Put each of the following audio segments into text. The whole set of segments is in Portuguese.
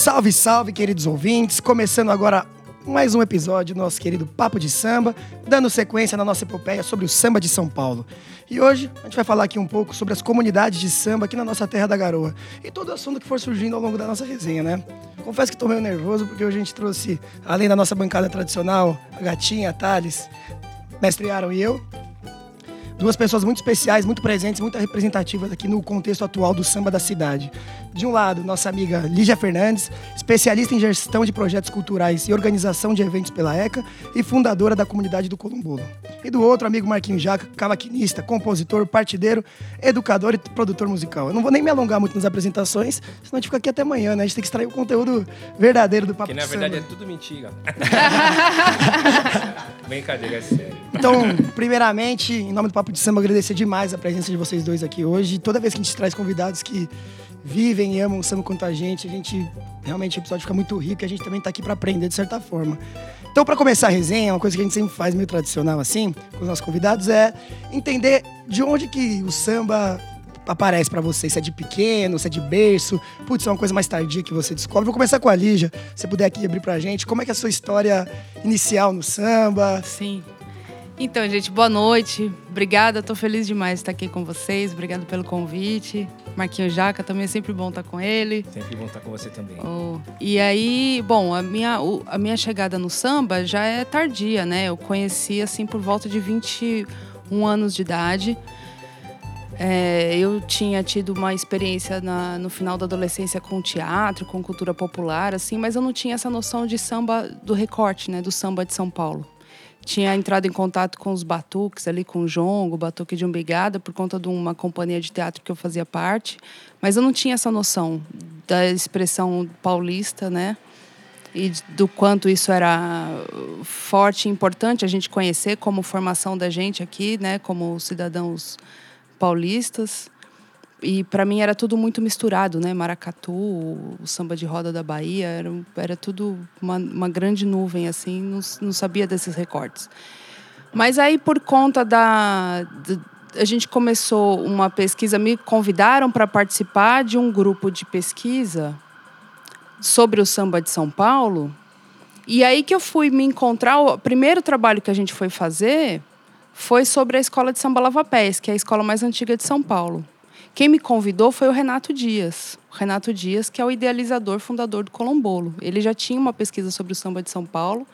Salve, salve, queridos ouvintes! Começando agora mais um episódio do nosso querido Papo de Samba, dando sequência na nossa epopeia sobre o samba de São Paulo. E hoje a gente vai falar aqui um pouco sobre as comunidades de samba aqui na nossa terra da garoa e todo assunto que for surgindo ao longo da nossa resenha, né? Confesso que estou meio nervoso porque hoje a gente trouxe, além da nossa bancada tradicional, a Gatinha, a Thales, Mestre Aaron e eu, duas pessoas muito especiais, muito presentes, muito representativas aqui no contexto atual do samba da cidade. De um lado, nossa amiga Lígia Fernandes, especialista em gestão de projetos culturais e organização de eventos pela ECA e fundadora da comunidade do Columbolo. E do outro, amigo Marquinhos Jaca, cavaquinista, compositor, partideiro, educador e produtor musical. Eu não vou nem me alongar muito nas apresentações, senão a gente fica aqui até amanhã, né? A gente tem que extrair o conteúdo verdadeiro do Papo Que na de verdade Samba. é tudo mentira. Brincadeira, é sério. Então, primeiramente, em nome do Papo de Samba, agradecer demais a presença de vocês dois aqui hoje. Toda vez que a gente traz convidados que vivem e amam o samba quanto a gente, a gente realmente o episódio fica muito rico e a gente também tá aqui para aprender de certa forma. Então, para começar a resenha, uma coisa que a gente sempre faz meio tradicional assim, com os nossos convidados, é entender de onde que o samba aparece para vocês. Se é de pequeno, se é de berço, putz, é uma coisa mais tardia que você descobre. Vou começar com a Lígia, se você puder aqui abrir pra gente. Como é que é a sua história inicial no samba? Sim. Então, gente, boa noite. Obrigada, tô feliz demais de estar aqui com vocês. Obrigado pelo convite. Marquinho Jaca, também é sempre bom estar com ele. Sempre bom estar com você também. Oh, E aí, bom, a minha, a minha chegada no samba já é tardia, né? Eu conheci, assim, por volta de 21 anos de idade. É, eu tinha tido uma experiência na- no final da adolescência com teatro, com cultura popular, assim, mas eu não tinha essa noção de samba do recorte, né? Do samba de São Paulo. Tinha entrado em contato com os batuques ali, com o jongo, o batuque de umbigada, por conta de uma companhia de teatro que eu fazia parte. Mas eu não tinha essa noção da expressão paulista, né? E do quanto isso era forte e importante a gente conhecer como formação da gente aqui, né? Como cidadãos paulistas. E para mim era tudo muito misturado, né? Maracatu, o samba de roda da Bahia, era, era tudo uma, uma grande nuvem, assim, não, não sabia desses recortes. Mas aí, por conta da. d- a gente começou uma pesquisa, me convidaram para participar de um grupo de pesquisa sobre o samba de São Paulo. E aí que eu fui me encontrar. O primeiro trabalho que a gente foi fazer foi sobre a escola de samba Lava Pés, que é a escola mais antiga de São Paulo. Quem me convidou foi o Renato Dias. O Renato Dias, que é o idealizador, fundador do Colombolo. Ele já tinha uma pesquisa sobre o samba de São Paulo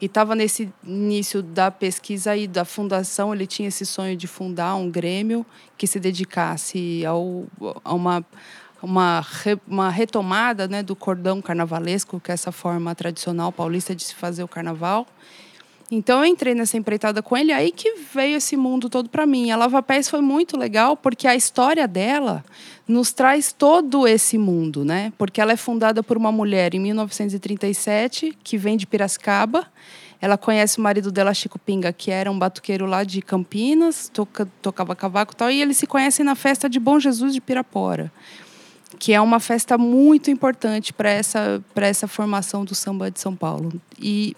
e estava nesse início da pesquisa e da fundação. Ele tinha esse sonho de fundar um grêmio que se dedicasse ao, a uma, uma, re- uma retomada né, do cordão carnavalesco, que é essa forma tradicional paulista de se fazer o carnaval. Então eu entrei nessa empreitada com ele, aí que veio esse mundo todo para mim. A Lava Pés foi muito legal porque a história dela nos traz todo esse mundo, né? Porque ela é fundada por uma mulher em 1937 que vem de Piracicaba. Ela conhece o marido dela, Chico Pinga, que era um batuqueiro lá de Campinas, toca, tocava cavaco e tal, e eles se conhecem na festa de Bom Jesus de Pirapora que é uma festa muito importante para essa, essa formação do samba de São Paulo. E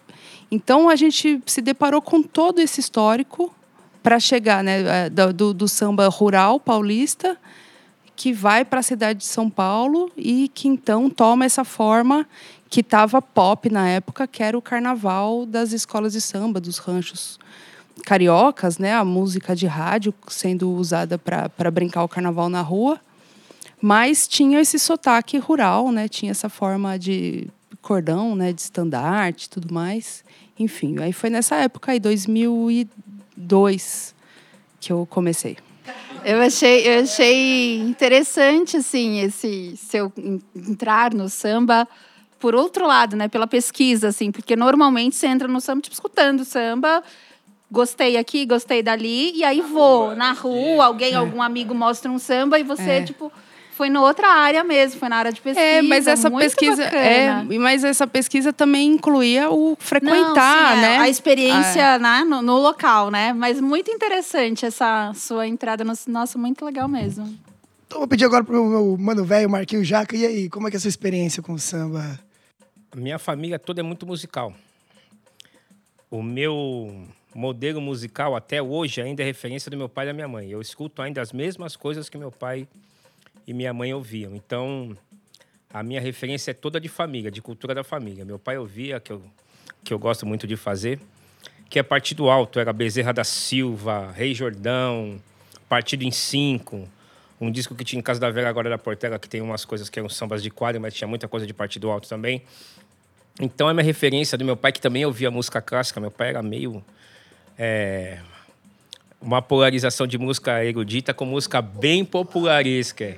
então a gente se deparou com todo esse histórico para chegar, né, eh, do, do- samba rural paulista que vai para a cidade de São Paulo e que então toma essa forma que estava pop na época, que era o carnaval das escolas de samba, dos ranchos cariocas, né, a música de rádio sendo usada para brincar o carnaval na rua mas tinha esse sotaque rural, né? Tinha essa forma de cordão, né? De estandarte e tudo mais. Enfim, aí foi nessa época aí, 2002, que eu comecei. Eu achei, eu achei interessante, assim, esse seu en- entrar no samba por outro lado, né? Pela pesquisa, assim, porque normalmente você entra no samba, tipo, escutando samba, gostei aqui, gostei dali, e aí vou na rua, alguém, algum amigo mostra um samba e você, É. tipo, foi na outra área mesmo, foi na área de pesquisa. É, mas essa muito pesquisa é, bacana. mas essa pesquisa também incluía o frequentar, Não, sim, é, né? A experiência né, no, no local, né? Mas muito interessante essa sua entrada no. Nossa, muito legal mesmo. Então vou pedir agora pro meu mano velho, Marquinhos Jaca. E aí, como é que é a sua experiência com o samba? A minha família toda é muito musical. O meu modelo musical até hoje ainda é referência do meu pai e da minha mãe. Eu escuto ainda as mesmas coisas que meu pai e minha mãe ouviam. Então, a minha referência é toda de família, de cultura da família. Meu pai ouvia, que eu, que eu gosto muito de fazer, que é Partido Alto, era Bezerra da Silva, Rei Jordão, Partido em Cinco, um disco que tinha em Casa da Vera agora da Portela, que tem umas coisas que eram sambas de quadro, mas tinha muita coisa de Partido Alto também. Então é minha referência do meu pai, que também ouvia música clássica. Meu pai era meio. É, uma polarização de música erudita com música bem popularesca.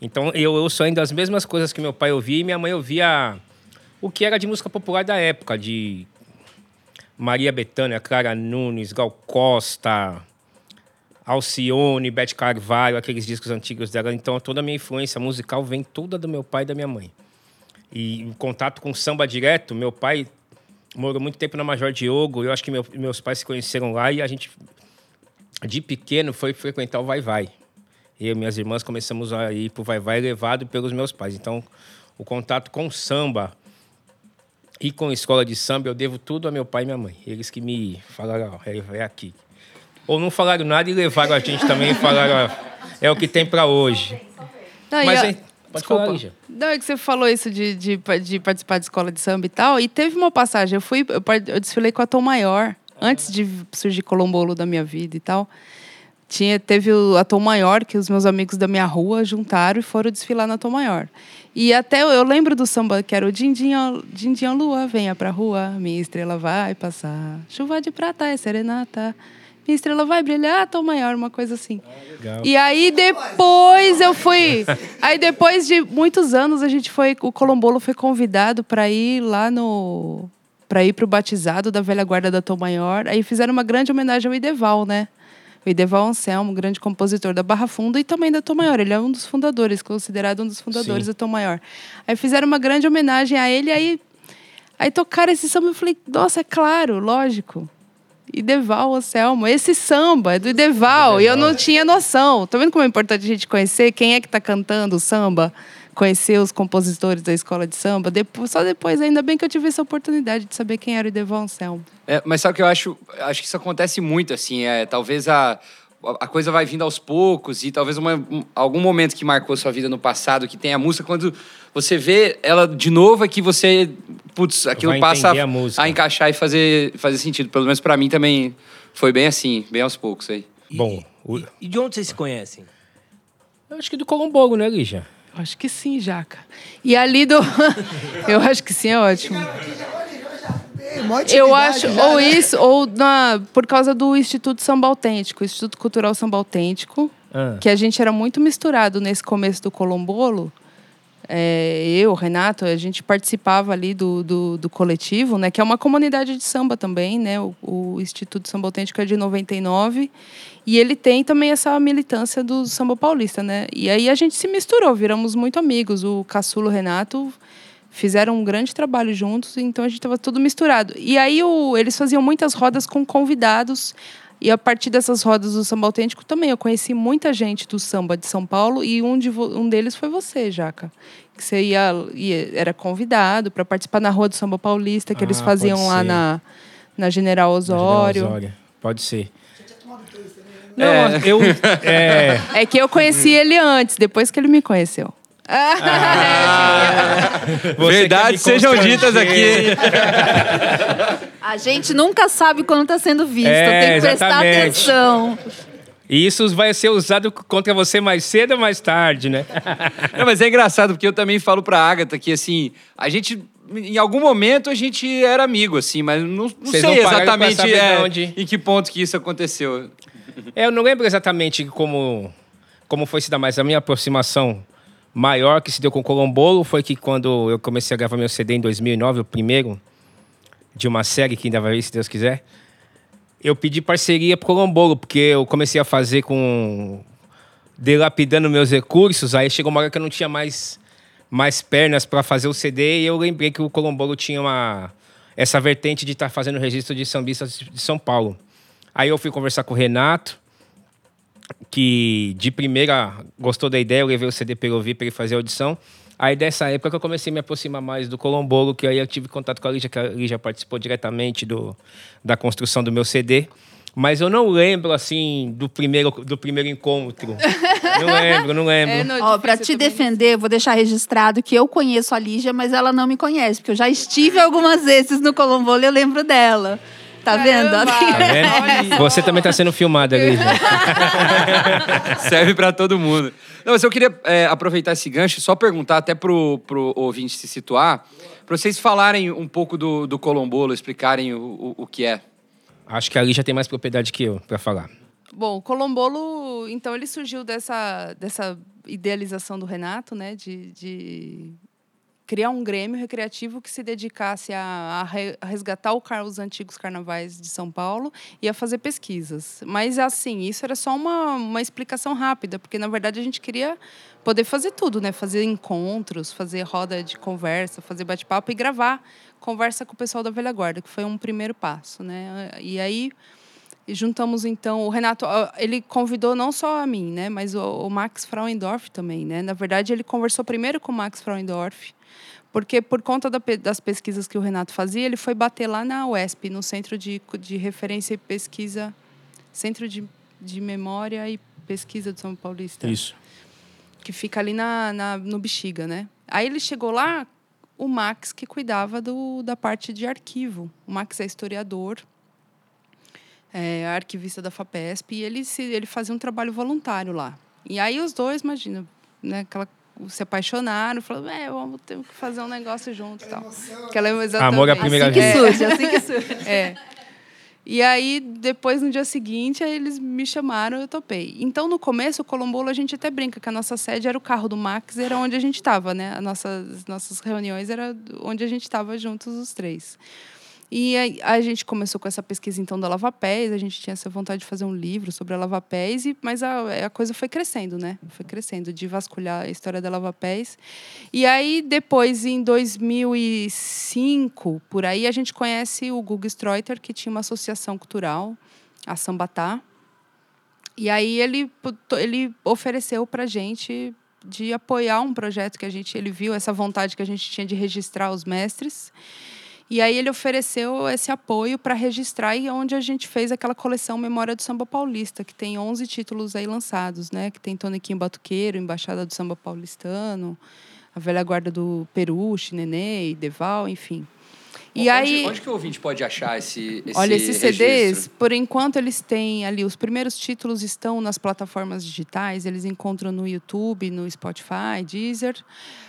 Então eu ouço ainda as mesmas coisas que meu pai ouvia e minha mãe ouvia o que era de música popular da época, de Maria Bethânia, Clara Nunes, Gal Costa, Alcione, Beth Carvalho, aqueles discos antigos dela. Então toda a minha influência musical vem toda do meu pai e da minha mãe. E em contato com samba direto, meu pai morou muito tempo na Major Diogo. Eu acho que meu, meus pais se conheceram lá e a gente, de pequeno, foi frequentar o Vai Vai. Eu e minhas irmãs começamos a ir para o Vai Vai levado pelos meus pais. Então, o contato com samba e com escola de samba, eu devo tudo a meu pai e minha mãe. Eles que me falaram, ó, é, é aqui. Ou não falaram nada e levaram a gente também e falaram, ó, é o que tem para hoje. Não, Mas é, pode Desculpa. falar, Lígia. Não, é que você falou isso de, de, de participar de escola de samba e tal. E teve uma passagem, eu fui, eu, eu desfilei com a Tom Maior, antes de surgir Colombolo da minha vida e tal. Tinha, teve o, a Tom Maior, que os meus amigos da minha rua juntaram e foram desfilar na Tom Maior. E até eu, eu lembro do samba que era o Dindinha, Dindinha Lua, venha pra rua, minha estrela vai passar. Chuva de prata é serenata. Minha estrela vai brilhar, Tom Maior, uma coisa assim. Legal. E aí depois eu fui. Aí depois de muitos anos a gente foi. O Colombolo foi convidado para ir lá no. para ir pro batizado da velha guarda da Tom Maior. Aí fizeram uma grande homenagem ao Ideval, né? O Ideval Anselmo, grande compositor da Barra Funda e também da Tom Maior. Ele é um dos fundadores, considerado um dos fundadores Sim. da Tom Maior. Aí fizeram uma grande homenagem a ele, aí, aí tocaram esse samba. Eu falei, nossa, é claro, lógico. Ideval Anselmo, esse samba é do Ideval, e eu não tinha noção. Tá vendo como é importante a gente conhecer quem é que tá cantando o samba? Conhecer os compositores da escola de samba. Depois, só depois, ainda bem que eu tive essa oportunidade de saber quem era o Ideval Anselmo. É, mas sabe o que eu acho? Acho que isso acontece muito, assim. É, talvez a, a coisa vai vindo aos poucos e talvez uma, um- algum momento que marcou sua vida no passado, que tem a música, quando você vê ela de novo, é que você... Putz, aquilo passa a a, encaixar e fazer, fazer sentido. Pelo menos pra mim também foi bem assim, bem aos poucos aí. Bom, o- E de onde vocês se conhecem? eu acho que do Colombolo, né, Lígia? Eu acho que sim, Jaca. E ali do. eu acho que sim, é ótimo. Eu acho, já, ou né? isso, ou na, por causa do Instituto Samba Autêntico, Instituto Cultural Samba Autêntico, Ah. que a gente era muito misturado nesse começo do Colombolo. É, eu, Renato, a gente participava ali do, do, do coletivo, né? Que é uma comunidade de samba também, né? O, o Instituto Samba Autêntico é de 99. E ele tem também essa militância do samba paulista, né? E aí a gente se misturou, viramos muito amigos. O Caçulo o Renato fizeram um grande trabalho juntos, então a gente estava tudo misturado. E aí o, eles faziam muitas rodas com convidados. E a partir dessas rodas do samba autêntico também eu conheci muita gente do samba de São Paulo e um, de um deles foi você, Jaca. Que você ia, ia- era convidado para participar na Rua do Samba Paulista, que eles Ah, faziam pode lá na, na General Osório. Osório. Pode ser. Não, eu. É, É que eu conheci ele antes, depois que ele me conheceu. Quer me Verdades sejam ditas aqui. A gente nunca sabe quando está sendo visto. É, tem que prestar exatamente. atenção. E isso vai ser usado contra você mais cedo ou mais tarde, né? Não, mas é engraçado, porque eu também falo pra Agatha que, assim, a gente... Em algum momento a gente era amigo, assim, mas não, não sei não exatamente é, de onde. em que ponto que isso aconteceu. É, eu não lembro exatamente como, como foi se dar, mas a minha aproximação maior que se deu com o Colombolo foi que quando eu comecei a gravar meu CD em 2009, o primeiro de uma série que ainda vai vir, se Deus quiser, eu pedi parceria pro Colombolo, porque eu comecei a fazer com... dilapidando meus recursos, aí chegou uma hora que eu não tinha mais, mais pernas para fazer o CD, e eu lembrei que o Colombolo tinha uma... essa vertente de estar fazendo registro de sambistas de São Paulo. Aí eu fui conversar com o Renato, que de primeira gostou da ideia, eu levei o CD para ele ouvir, para ele fazer a audição. Aí dessa época que eu comecei a me aproximar mais do Colombolo, que aí eu tive contato com a Lígia, que a Lígia participou diretamente do, da construção do meu CD. Mas eu não lembro, assim, do primeiro, do primeiro encontro. Não lembro, não lembro. É, no Ó, pra te também. defender, eu vou deixar registrado que eu conheço a Lígia, mas ela não me conhece, porque eu já estive algumas vezes no Colombolo e eu lembro dela. Tá vendo? Tá vendo? Você também tá sendo filmada, Lígia. Serve pra todo mundo. Não, mas eu queria é, aproveitar esse gancho e só perguntar até pro, pro ouvinte se situar, pra vocês falarem um pouco do, do Colombolo, explicarem o, o, o que é. Acho que a Lígia tem mais propriedade que eu pra falar. Bom, o Colombolo, então, ele surgiu dessa, dessa idealização do Renato, né? De, de criar um grêmio recreativo que se dedicasse a, a re- a resgatar o car- os antigos carnavais de São Paulo e a fazer pesquisas. Mas, assim, isso era só uma, uma explicação rápida, porque, na verdade, a gente queria poder fazer tudo, né? Fazer encontros, fazer roda de conversa, fazer bate-papo e gravar conversa com o pessoal da velha guarda, que foi um primeiro passo, né? E aí e juntamos então o Renato, ele convidou não só a mim, né, mas o, o Max Frauendorf também, né? Na verdade, ele conversou primeiro com o Max Frauendorf, porque por conta da das pesquisas que o Renato fazia, ele foi bater lá na UESP, no Centro de, de Referência e Pesquisa, Centro de, de Memória e Pesquisa de São Paulista Isso. que fica ali na, na- no Bexiga, né? Aí ele chegou lá, o Max que cuidava do, da parte de arquivo. O Max é historiador, é arquivista da FAPESP, e ele, se, ele fazia um trabalho voluntário lá. E aí os dois, imagina, né, aquela, se apaixonaram, falaram, é, vamos ter que fazer um negócio junto e tal. Aquela, exatamente. Amor à primeira Assim que vez. surge, assim que surge. É. E aí, depois, no dia seguinte, aí eles me chamaram, eu topei. Então, no começo, o Colombolo, a gente até brinca que a nossa sede era o carro do Max, era onde a gente estava, né? As nossas, nossas reuniões era onde a gente estava juntos os três. E aí, a gente começou com essa pesquisa, então, da Lava Pés. A gente tinha essa vontade de fazer um livro sobre a Lava Pés, e, mas a, a coisa foi crescendo, né? Foi crescendo, de vasculhar a história da Lava Pés. E aí, depois, em 2005, por aí, a gente conhece o Guga Streuter, que tinha uma associação cultural, a Sambatá. E aí, ele, ele ofereceu para a gente de apoiar um projeto que a gente... Ele viu essa vontade que a gente tinha de registrar os mestres. E aí ele ofereceu esse apoio para registrar e onde a gente fez aquela coleção Memória do Samba Paulista, que tem 11 títulos aí lançados, né? Que tem Toniquinho Batuqueiro, Embaixada do Samba Paulistano, A Velha Guarda do Peruche, Nenê, Deval, enfim. E onde, aí, Onde que o ouvinte pode achar esse, esse olha, esses CDs, por enquanto eles têm ali, os primeiros títulos estão nas plataformas digitais, eles encontram no YouTube, no Spotify, Deezer.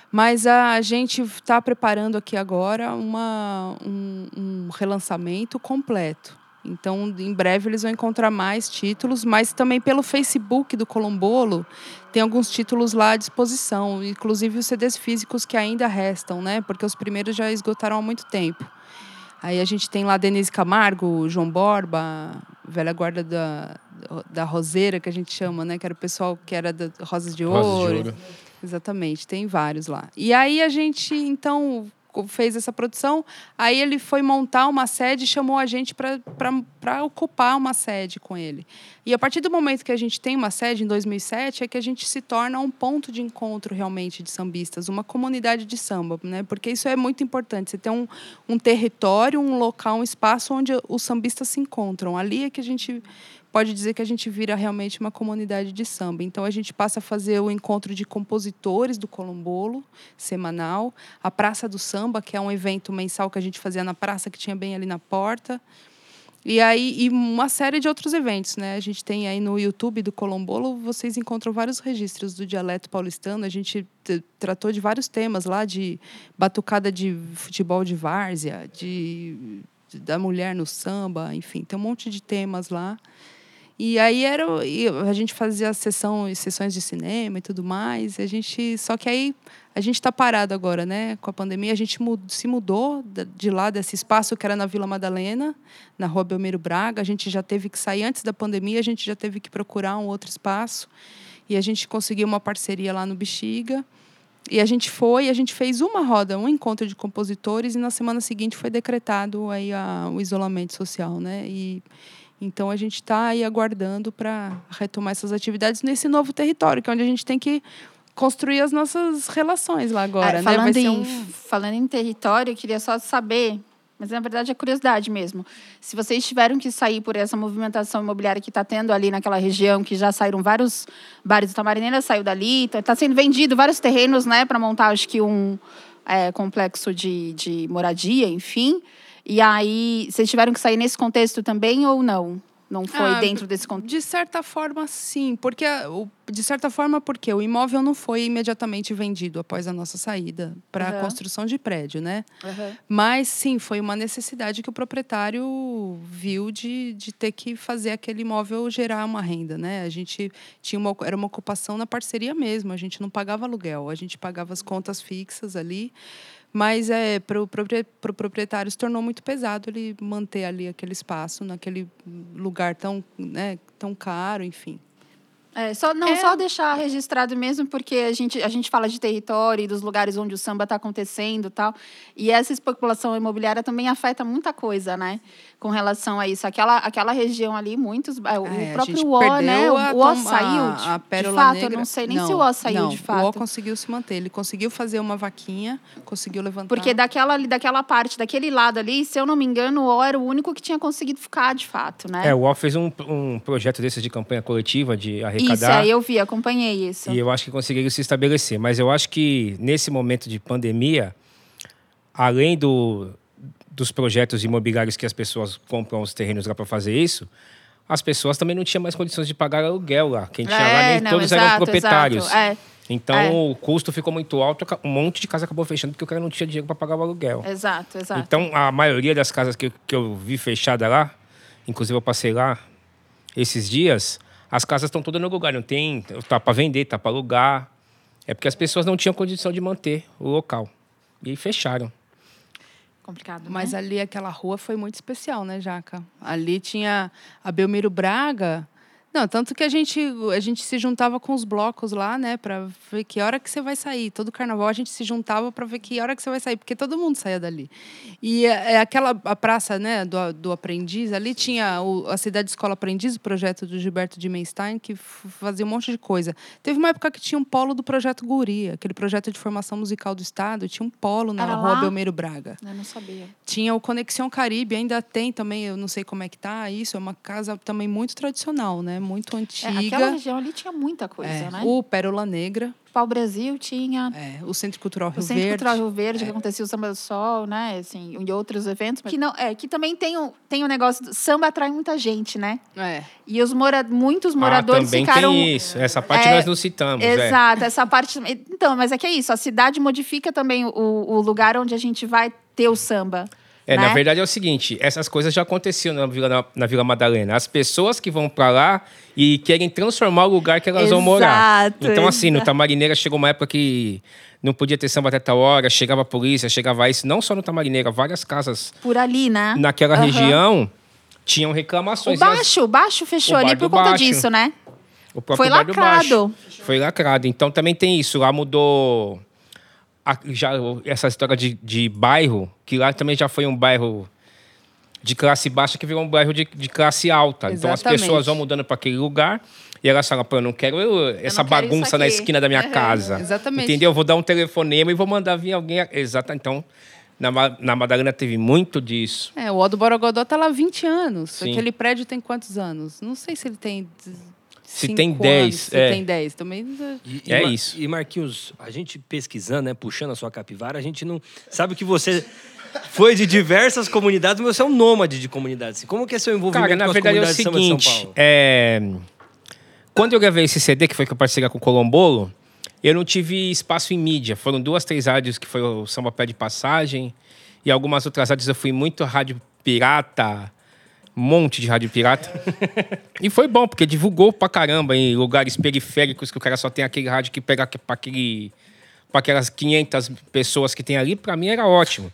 Mas a gente está preparando aqui agora uma, um, um relançamento completo. Então, em breve eles vão encontrar mais títulos, mas também pelo Facebook do Colombolo tem alguns títulos lá à disposição, inclusive os CDs físicos que ainda restam, né? Porque os primeiros já esgotaram há muito tempo. Aí a gente tem lá Denise Camargo, João Borba, velha guarda da, da Roseira, que a gente chama, né? Que era o pessoal que era da Rosas de Rosas de Ouro. Ouro. Exatamente, tem vários lá. E aí a gente, então, fez essa produção. Aí ele foi montar uma sede e chamou a gente para ocupar uma sede com ele. E a partir do momento que a gente tem uma sede, em 2007, é que a gente se torna um ponto de encontro realmente de sambistas, uma comunidade de samba, né? Porque isso é muito importante. Você tem um, um território, um local, um espaço onde os sambistas se encontram. Ali é que a gente pode dizer que a gente vira realmente uma comunidade de samba. Então a gente passa a fazer o encontro de compositores do Colombolo, semanal, a Praça do Samba, que é um evento mensal que a gente fazia na praça que tinha bem ali na porta. E aí e uma série de outros eventos, né? A gente tem aí no YouTube do Colombolo, vocês encontram vários registros do dialeto paulistano. A gente t- tratou de vários temas lá de batucada de futebol de várzea, de- da mulher no samba, enfim, tem um monte de temas lá. E aí era a gente fazia sessão, sessões de cinema e tudo mais. e A gente só que aí a gente está parado agora, né? Com a pandemia a gente mu- se mudou de lá desse espaço que era na Vila Madalena, na Rua Belmiro Braga. A gente já teve que sair antes da pandemia. A gente já teve que procurar um outro espaço e a gente conseguiu uma parceria lá no Bexiga. E a gente foi, a gente fez uma roda, um encontro de compositores e na semana seguinte foi decretado aí a, o isolamento social, né? E então a gente está aí aguardando para retomar essas atividades nesse novo território, que é onde a gente tem que construir as nossas relações lá agora, Ah, né? Falando, ser em, um- falando em território, eu queria só saber Mas na verdade é curiosidade mesmo. Se vocês tiveram que sair por essa movimentação imobiliária que está tendo ali naquela região, que já saíram vários bares do Tamarineira, saiu dali, está sendo vendido vários terrenos, né, para montar acho que um é, complexo de, de moradia, enfim. E aí, vocês tiveram que sair nesse contexto também ou não? Não foi Ah, dentro desse contexto? De certa forma, sim. Porque, de certa forma, porque o imóvel não foi imediatamente vendido após a nossa saída para a construção de prédio, né? Mas, sim, foi uma necessidade que o proprietário viu de, de ter que fazer aquele imóvel gerar uma renda, né? A gente tinha uma, era uma ocupação na parceria mesmo, a gente não pagava aluguel, a gente pagava as contas fixas ali. Mas é, para o proprietário se tornou muito pesado ele manter ali aquele espaço, naquele lugar tão, né, tão caro, enfim. É, só, não, É. só deixar registrado mesmo, porque a gente, a gente fala de território e dos lugares onde o samba está acontecendo e tal. E essa especulação imobiliária também afeta muita coisa, né? Com relação a isso. Aquela, aquela região ali, muitos. é, O É, próprio O, né? O, o O saiu. a- de- a de fato, Negra. eu não sei nem se Não, o O saiu não, de O O fato. conseguiu se manter. Ele conseguiu fazer uma vaquinha, conseguiu levantar. Porque daquela, daquela parte, daquele lado ali, se eu não me engano, o O era o único que tinha conseguido ficar de fato, né? É, o UOL fez um, um projeto desses de campanha coletiva, de isso, arrecadar. aí eu vi, acompanhei isso. E eu acho que conseguiram se estabelecer. Mas eu acho que nesse momento de pandemia, além do, dos projetos imobiliários que as pessoas compram os terrenos lá para fazer isso, as pessoas também não tinham mais condições de pagar aluguel lá. Quem tinha lá, É, nem não, todos eram exato, proprietários. exato, é. Então É. o custo ficou muito alto, um monte de casa acabou fechando porque o cara não tinha dinheiro para pagar o aluguel. Exato, exato. Então, a maioria das casas que, que eu vi fechada lá, inclusive eu passei lá esses dias, as casas estão todas no lugar. Não tem. Tá para vender, tá para alugar. É porque as pessoas não tinham condição de manter o local. E aí fecharam. Complicado, né? Mas ali, aquela rua foi muito especial, né, Jaca? Ali tinha a Belmiro Braga. Não, tanto que a gente, a gente se juntava com os blocos lá, né, para ver que hora que você vai sair. Todo carnaval a gente se juntava para ver que hora que você vai sair, porque todo mundo saía dali. E é, é aquela a praça, né, do, do aprendiz, ali tinha o, a cidade escola aprendiz, o projeto do Gilberto de Menstein, que fazia um monte de coisa. Teve uma época que tinha um polo do projeto Guri, aquele projeto de formação musical do estado, tinha um polo na Era rua lá? Belmiro Braga. Eu não sabia. Tinha o Conexão Caribe, ainda tem também, eu não sei como é que tá isso, é uma casa também muito tradicional, né? Muito É, antiga. aquela região ali tinha muita coisa, É, né? O Pérola Negra, O Pau Brasil tinha. é, o Centro Cultural Rio O Centro Verde. Cultural Rio Verde, que acontecia o Samba do Sol, né? Assim, e outros eventos. Que, não, é, que também tem o, tem o negócio do samba atrai muita gente, né? É. E os mora, muitos moradores ah, também ficaram. tem isso. Essa parte É, nós não citamos. é. Exato, essa parte. Então, mas é que é isso, a cidade modifica também o, o lugar onde a gente vai ter o samba. É, né? na verdade é o seguinte, essas coisas já aconteciam na Vila, na, na Vila Madalena. As pessoas que vão para lá e querem transformar o lugar que elas vão morar. Exato, Então, assim, no exato. Tamarineira chegou uma época que não podia ter samba até tal hora, chegava a polícia, chegava isso. Não só no Tamarineira, várias casas Por ali, né? naquela Aham. região tinham O reclamações. As- baixo, o baixo fechou O ali por conta Baixo. disso, né? O próprio Foi lacrado. Baixo. Foi lacrado. Então também tem isso. Lá mudou já essa história de, de bairro, que lá também já foi um bairro de classe baixa que virou um bairro de, de classe alta. Então as Exatamente. pessoas vão mudando para aquele lugar e elas falam, pô, eu não quero eu- essa não quero bagunça na aqui." esquina da minha Uhum. casa. Exatamente. Entendeu? Eu vou dar um telefonema e vou mandar vir alguém. Exato. Então, na, na Madalena teve muito disso. É, o O do Borogodó tá lá há 20 anos. Sim. Aquele prédio tem quantos anos? Não sei se ele tem. Se cinco tem 10, anos, Se é. tem 10. Também. E, É e Mar- isso. E Marquinhos, a gente pesquisando, né, puxando a sua capivara, a gente não sabe que você foi de diversas comunidades, mas você é um nômade de comunidades. Como que é seu envolvimento Cara, na com as verdade é o seguinte, Paulo? é, quando eu gravei esse CD, que foi que eu participei com o Colombolo, eu não tive espaço em mídia. Foram duas, três rádios que foi o Samba Pé de Passagem e algumas outras rádios eu fui muito rádio pirata, monte de rádio pirata. e foi bom, porque divulgou pra caramba em lugares periféricos que o cara só tem aquele rádio que pega pra aquele para aquelas 500 pessoas que tem ali, pra mim era ótimo.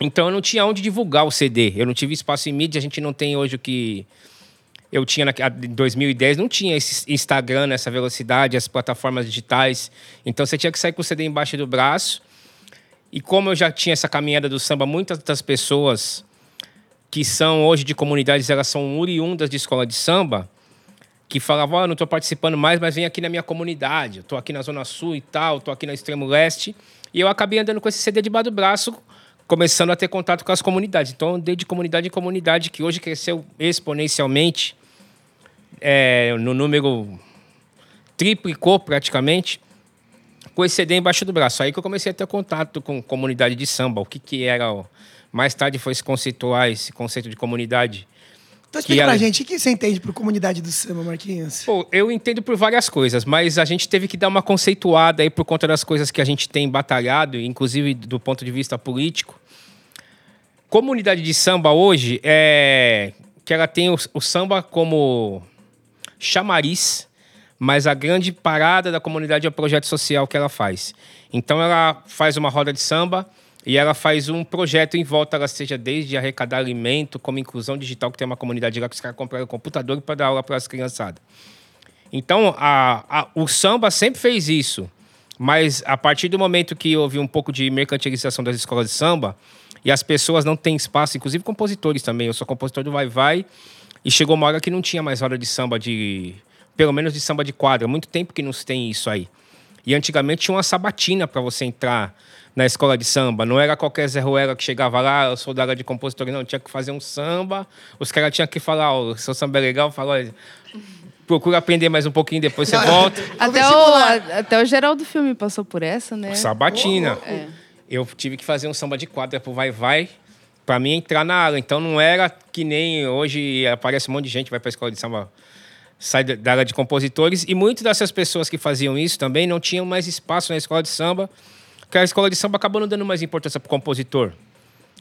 Então eu não tinha onde divulgar o CD. Eu não tive espaço em mídia, a gente não tem hoje o que eu tinha em 2010, não tinha esse Instagram nessa velocidade, as plataformas digitais. Então você tinha que sair com o CD embaixo do braço. E como eu já tinha essa caminhada do samba, muitas das pessoas que são hoje de comunidades, elas são oriundas de escola de samba, que falavam, ó, não estou participando mais, mas vem aqui na minha comunidade. Estou aqui na Zona Sul e tal, estou aqui no Extremo Leste. E eu acabei andando com esse CD debaixo do braço, começando a ter contato com as comunidades. Então, andei de comunidade em comunidade, que hoje cresceu exponencialmente, é, no número triplicou praticamente, com esse CD embaixo do braço. Aí que eu comecei a ter contato com comunidade de samba, o que, que era. ó. Mais tarde foi se conceituar esse conceito de comunidade. Então explica pra ela- gente, o que você entende por comunidade do samba, Marquinhos? Pô, eu entendo por várias coisas, mas a gente teve que dar uma conceituada aí por conta das coisas que a gente tem batalhado, inclusive do ponto de vista político. Comunidade de samba hoje é que ela tem o, o samba como chamariz, mas a grande parada da comunidade é o projeto social que ela faz. Então ela faz uma roda de samba e ela faz um projeto em volta, ela seja desde arrecadar alimento, como inclusão digital, que tem uma comunidade lá que os caras compraram computador para dar aula para as criançadas. Então, a, a- o samba sempre fez isso. Mas a partir do momento que houve um pouco de mercantilização das escolas de samba, e as pessoas não têm espaço, inclusive compositores também. Eu sou compositor do Vai Vai, e chegou uma hora que não tinha mais roda de samba de. Pelo menos de samba de quadra. Muito tempo que não se tem isso aí. E antigamente tinha uma sabatina para você entrar na escola de samba. Não era qualquer Zé Ruela que chegava lá, eu sou da área de compositor, não. Tinha que fazer um samba. Os caras tinham que falar, ó, seu samba é legal. Falou, olha, procura aprender mais um pouquinho, depois você volta. Até o, até o Geraldo Filme passou por essa, né? Sabatina. É. Eu tive que fazer um samba de quadra pro Vai Vai para mim entrar na área. Então não era que nem hoje aparece um monte de gente vai para a escola de samba sai da- da área de compositores e muitas dessas pessoas que faziam isso também não tinham mais espaço na escola de samba, porque a escola de samba acabou não dando mais importância pro compositor.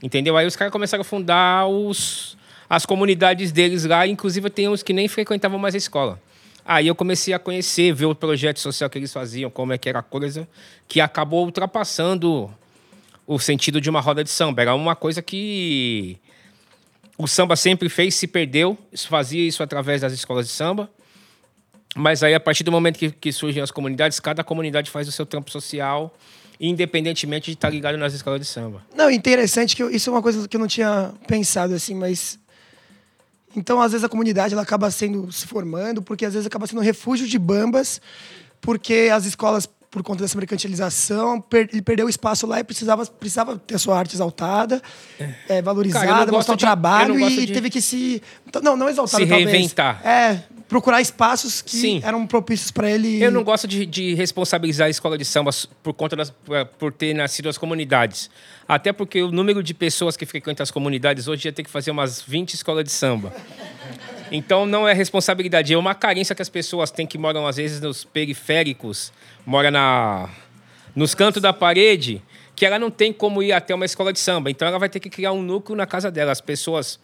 Entendeu? Aí os caras começaram a fundar os, as comunidades deles lá, inclusive tem uns que nem frequentavam mais a escola. Aí eu comecei a conhecer, ver o projeto social que eles faziam, como é que era a coisa, que acabou ultrapassando o sentido de uma roda de samba. Era uma coisa que o samba sempre fez, se perdeu, fazia isso através das escolas de samba. Mas aí, a partir do momento que, que surgem as comunidades, cada comunidade faz o seu trampo social, independentemente de estar ligado nas escolas de samba. Não, interessante que eu- isso é uma coisa que eu não tinha pensado assim, mas então às vezes a comunidade ela acaba sendo se formando porque às vezes acaba sendo um refúgio de bambas, porque as escolas por conta dessa mercantilização, per ele perdeu espaço lá e precisava, precisava ter a sua arte exaltada, é, valorizada, Cara, mostrar o trabalho e de- teve que se. então, Não, não exaltada, Se talvez. reinventar. É, procurar espaços que Sim. eram propícios para ele. Eu não gosto de, de responsabilizar a escola de samba por conta das, por- por ter nascido as comunidades. Até porque o número de pessoas que frequentam as comunidades hoje ia ter que fazer umas 20 escolas de samba. Então não é responsabilidade, é uma carência que as pessoas têm que moram às vezes nos periféricos, mora na nos cantos da parede, que ela não tem como ir até uma escola de samba. Então ela vai ter que criar um núcleo na casa dela. As pessoas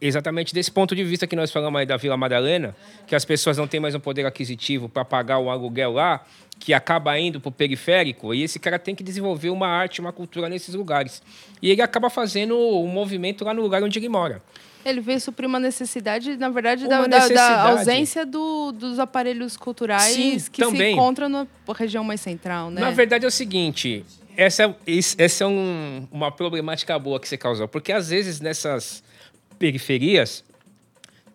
exatamente desse ponto de vista que nós falamos aí da Vila Madalena, que as pessoas não têm mais um poder aquisitivo para pagar o aluguel lá, que acaba indo para o periférico, e esse cara tem que desenvolver uma arte, uma cultura nesses lugares. E ele acaba fazendo um movimento lá no lugar onde ele mora. Ele veio suprir uma necessidade, na verdade, da, da- da necessidade. ausência do- dos aparelhos culturais Sim, que se também. encontram na região mais central, né? Na verdade é o seguinte, essa, é- essa é um- uma problemática boa que você causou, porque às vezes nessas periferias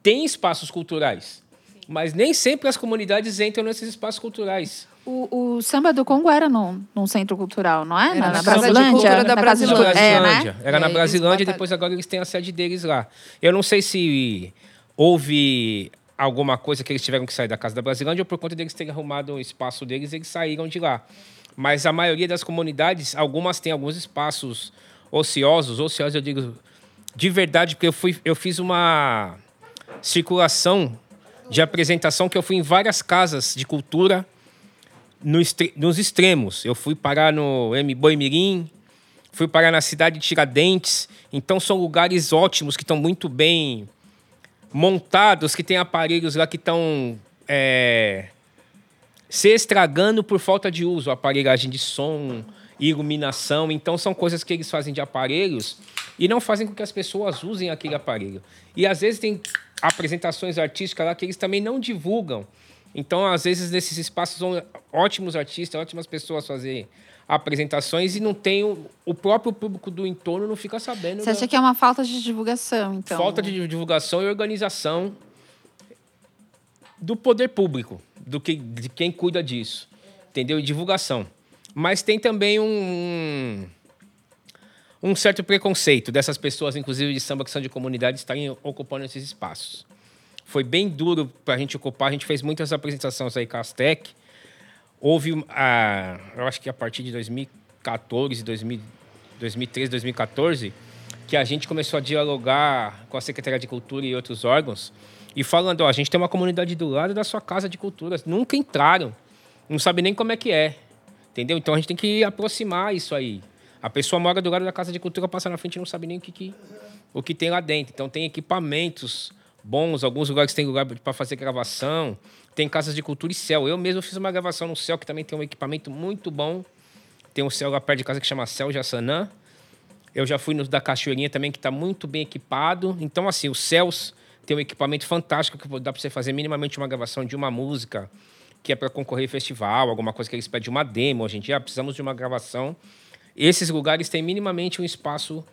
tem espaços culturais, mas nem sempre as comunidades entram nesses espaços culturais. O, o samba do Congo era num, num centro cultural, não é? Era na, na Brasilândia. Cultura da na Brasilândia. Cultura- É, Brasilândia. né? Era É, na Brasilândia e depois agora eles têm a sede deles lá. Eu não sei se houve alguma coisa que eles tiveram que sair da Casa da Brasilândia ou por conta deles terem arrumado o espaço deles, eles saíram de lá. Mas a maioria das comunidades, algumas têm alguns espaços ociosos, ociosos eu digo de verdade, porque eu, fui, eu fiz uma circulação de apresentação que eu fui em várias casas de cultura no extre- nos extremos. Eu fui parar no M Boi Mirim, fui parar na cidade de Tiradentes. Então são lugares ótimos que estão muito bem montados, que tem aparelhos lá que estão é, se estragando por falta de uso, aparelhagem de som, iluminação. Então são coisas que eles fazem de aparelhos e não fazem com que as pessoas usem aquele aparelho. E às vezes tem apresentações artísticas lá que eles também não divulgam. Então, às vezes, nesses espaços vão ótimos artistas, ótimas pessoas fazer apresentações e não tem o, o próprio público do entorno não fica sabendo. Você da- acha que é uma falta de divulgação, então? falta de divulgação e organização do poder público, do que, de quem cuida disso, entendeu? E divulgação. Mas tem também um um certo preconceito dessas pessoas, inclusive de samba que são de comunidade, estarem ocupando esses espaços. Foi bem duro para a gente ocupar. A gente fez muitas apresentações aí com a Aztec. Houve, eu acho que a partir de 2014, 2000, 2013, 2014, que a gente começou a dialogar com a Secretaria de Cultura e outros órgãos e falando, ó, a gente tem uma comunidade do lado da sua casa de cultura, nunca entraram, não sabe nem como é que é, entendeu? Então a gente tem que aproximar isso aí. A pessoa mora do lado da casa de cultura, passa na frente e não sabe nem o que, que, o que tem lá dentro. Então tem equipamentos bons, alguns lugares tem lugar para fazer gravação, tem casas de cultura e céu. Eu mesmo fiz uma gravação no céu que também tem um equipamento muito bom. Tem um céu lá perto de casa que chama Céu Jassanã. Eu já fui no da Cachoeirinha também, que está muito bem equipado. Então, assim, os céus tem um equipamento fantástico que dá para você fazer minimamente uma gravação de uma música que é para concorrer em festival, alguma coisa que eles pedem uma demo. A gente, ah, precisamos de uma gravação. Esses lugares têm minimamente um espaço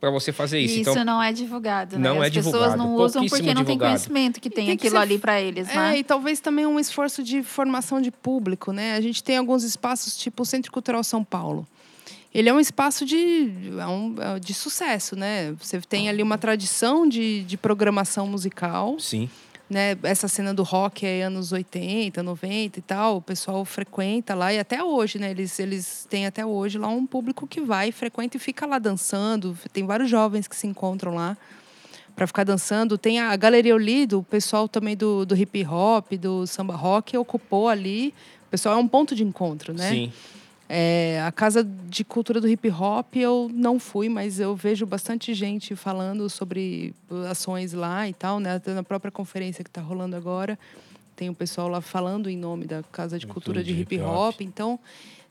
para você fazer isso. Isso então, não é divulgado, né? Não As é pessoas divulgado, não usam porque não tem conhecimento que tem, tem que aquilo ser- ali para eles, né? É, e talvez também um esforço de formação de público, né? A gente tem alguns espaços, tipo o Centro Cultural São Paulo. Ele é um espaço de, é um- é de sucesso, né? Você tem ali uma tradição de, de programação musical, sim. Né? Essa cena do rock é anos 80, 90 e tal, o pessoal frequenta lá e até hoje, né? Eles, eles têm até hoje lá um público que vai, frequenta e fica lá dançando. Tem vários jovens que se encontram lá para ficar dançando. Tem a Galeria Olido, o pessoal também do, do hip hop, do samba rock, ocupou ali. O pessoal é um ponto de encontro, né? Sim. É, a Casa de Cultura do Hip Hop eu não fui, mas eu vejo bastante gente falando sobre ações lá e tal, né? Até na própria conferência que está rolando agora, tem o pessoal lá falando em nome da Casa de Cultura de Hip Hop. Então,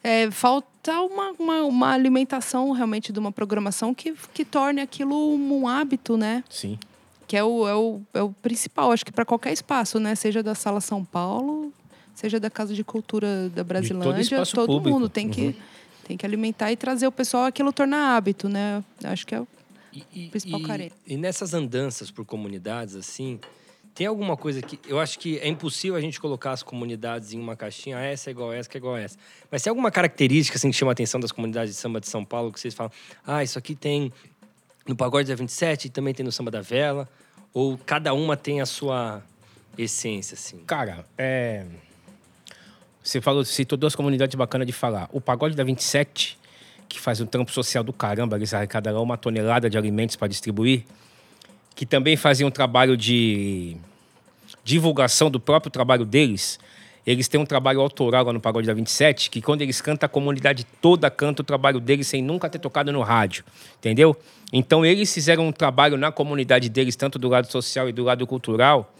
é, falta uma, uma, uma alimentação realmente de uma programação que, que torne aquilo um hábito, né? Sim. Que é o, é o, é o principal, acho que para qualquer espaço, né? Seja da Sala São Paulo, seja da Casa de Cultura da Brasilândia, todo público. mundo tem que, Uhum. tem que alimentar e trazer o pessoal aquilo tornar hábito, né? Acho que é o E, Principal carência. e nessas andanças por comunidades, assim, tem alguma coisa que. Eu acho que é impossível a gente colocar as comunidades em uma caixinha, ah, essa é igual a essa, que é igual a essa. Mas tem alguma característica assim, que chama a atenção das comunidades de samba de São Paulo, que vocês falam, ah, isso aqui tem no Pagode da 27 e também tem no Samba da Vela? Ou cada uma tem a sua essência, assim? Cara, é... Você falou, citou duas comunidades bacanas de falar. O Pagode da 27, que faz um trampo social do caramba, eles arrecadaram uma tonelada de alimentos para distribuir, que também fazia um trabalho de divulgação do próprio trabalho deles. Eles têm um trabalho autoral lá no Pagode da 27, que quando eles cantam, a comunidade toda canta o trabalho deles sem nunca ter tocado no rádio, entendeu? Então eles fizeram um trabalho na comunidade deles, tanto do lado social e do lado cultural,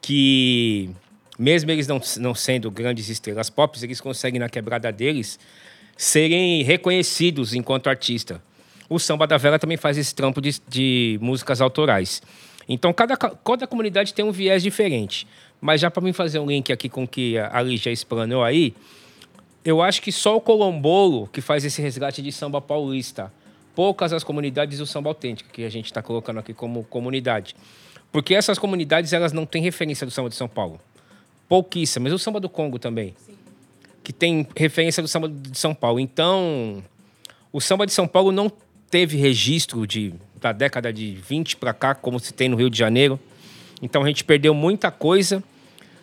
que mesmo eles não, não sendo grandes estrelas pop, eles conseguem na quebrada deles serem reconhecidos enquanto artista. O Samba da Vela também faz esse trampo de, de músicas autorais. Então, cada, ca- cada comunidade tem um viés diferente. Mas já para mim fazer um link aqui com o que a Ali já explanou aí, eu acho que só o Colombolo que faz esse resgate de samba paulista. Poucas as comunidades do samba autêntico, que a gente está colocando aqui como comunidade. Porque essas comunidades elas não têm referência do samba de São Paulo. Pouquíssimas. O samba do Congo também. Que tem referência do samba de São Paulo. Então, o samba de São Paulo não teve registro de, da década de 20 para cá, como se tem no Rio de Janeiro. Então, a gente perdeu muita coisa.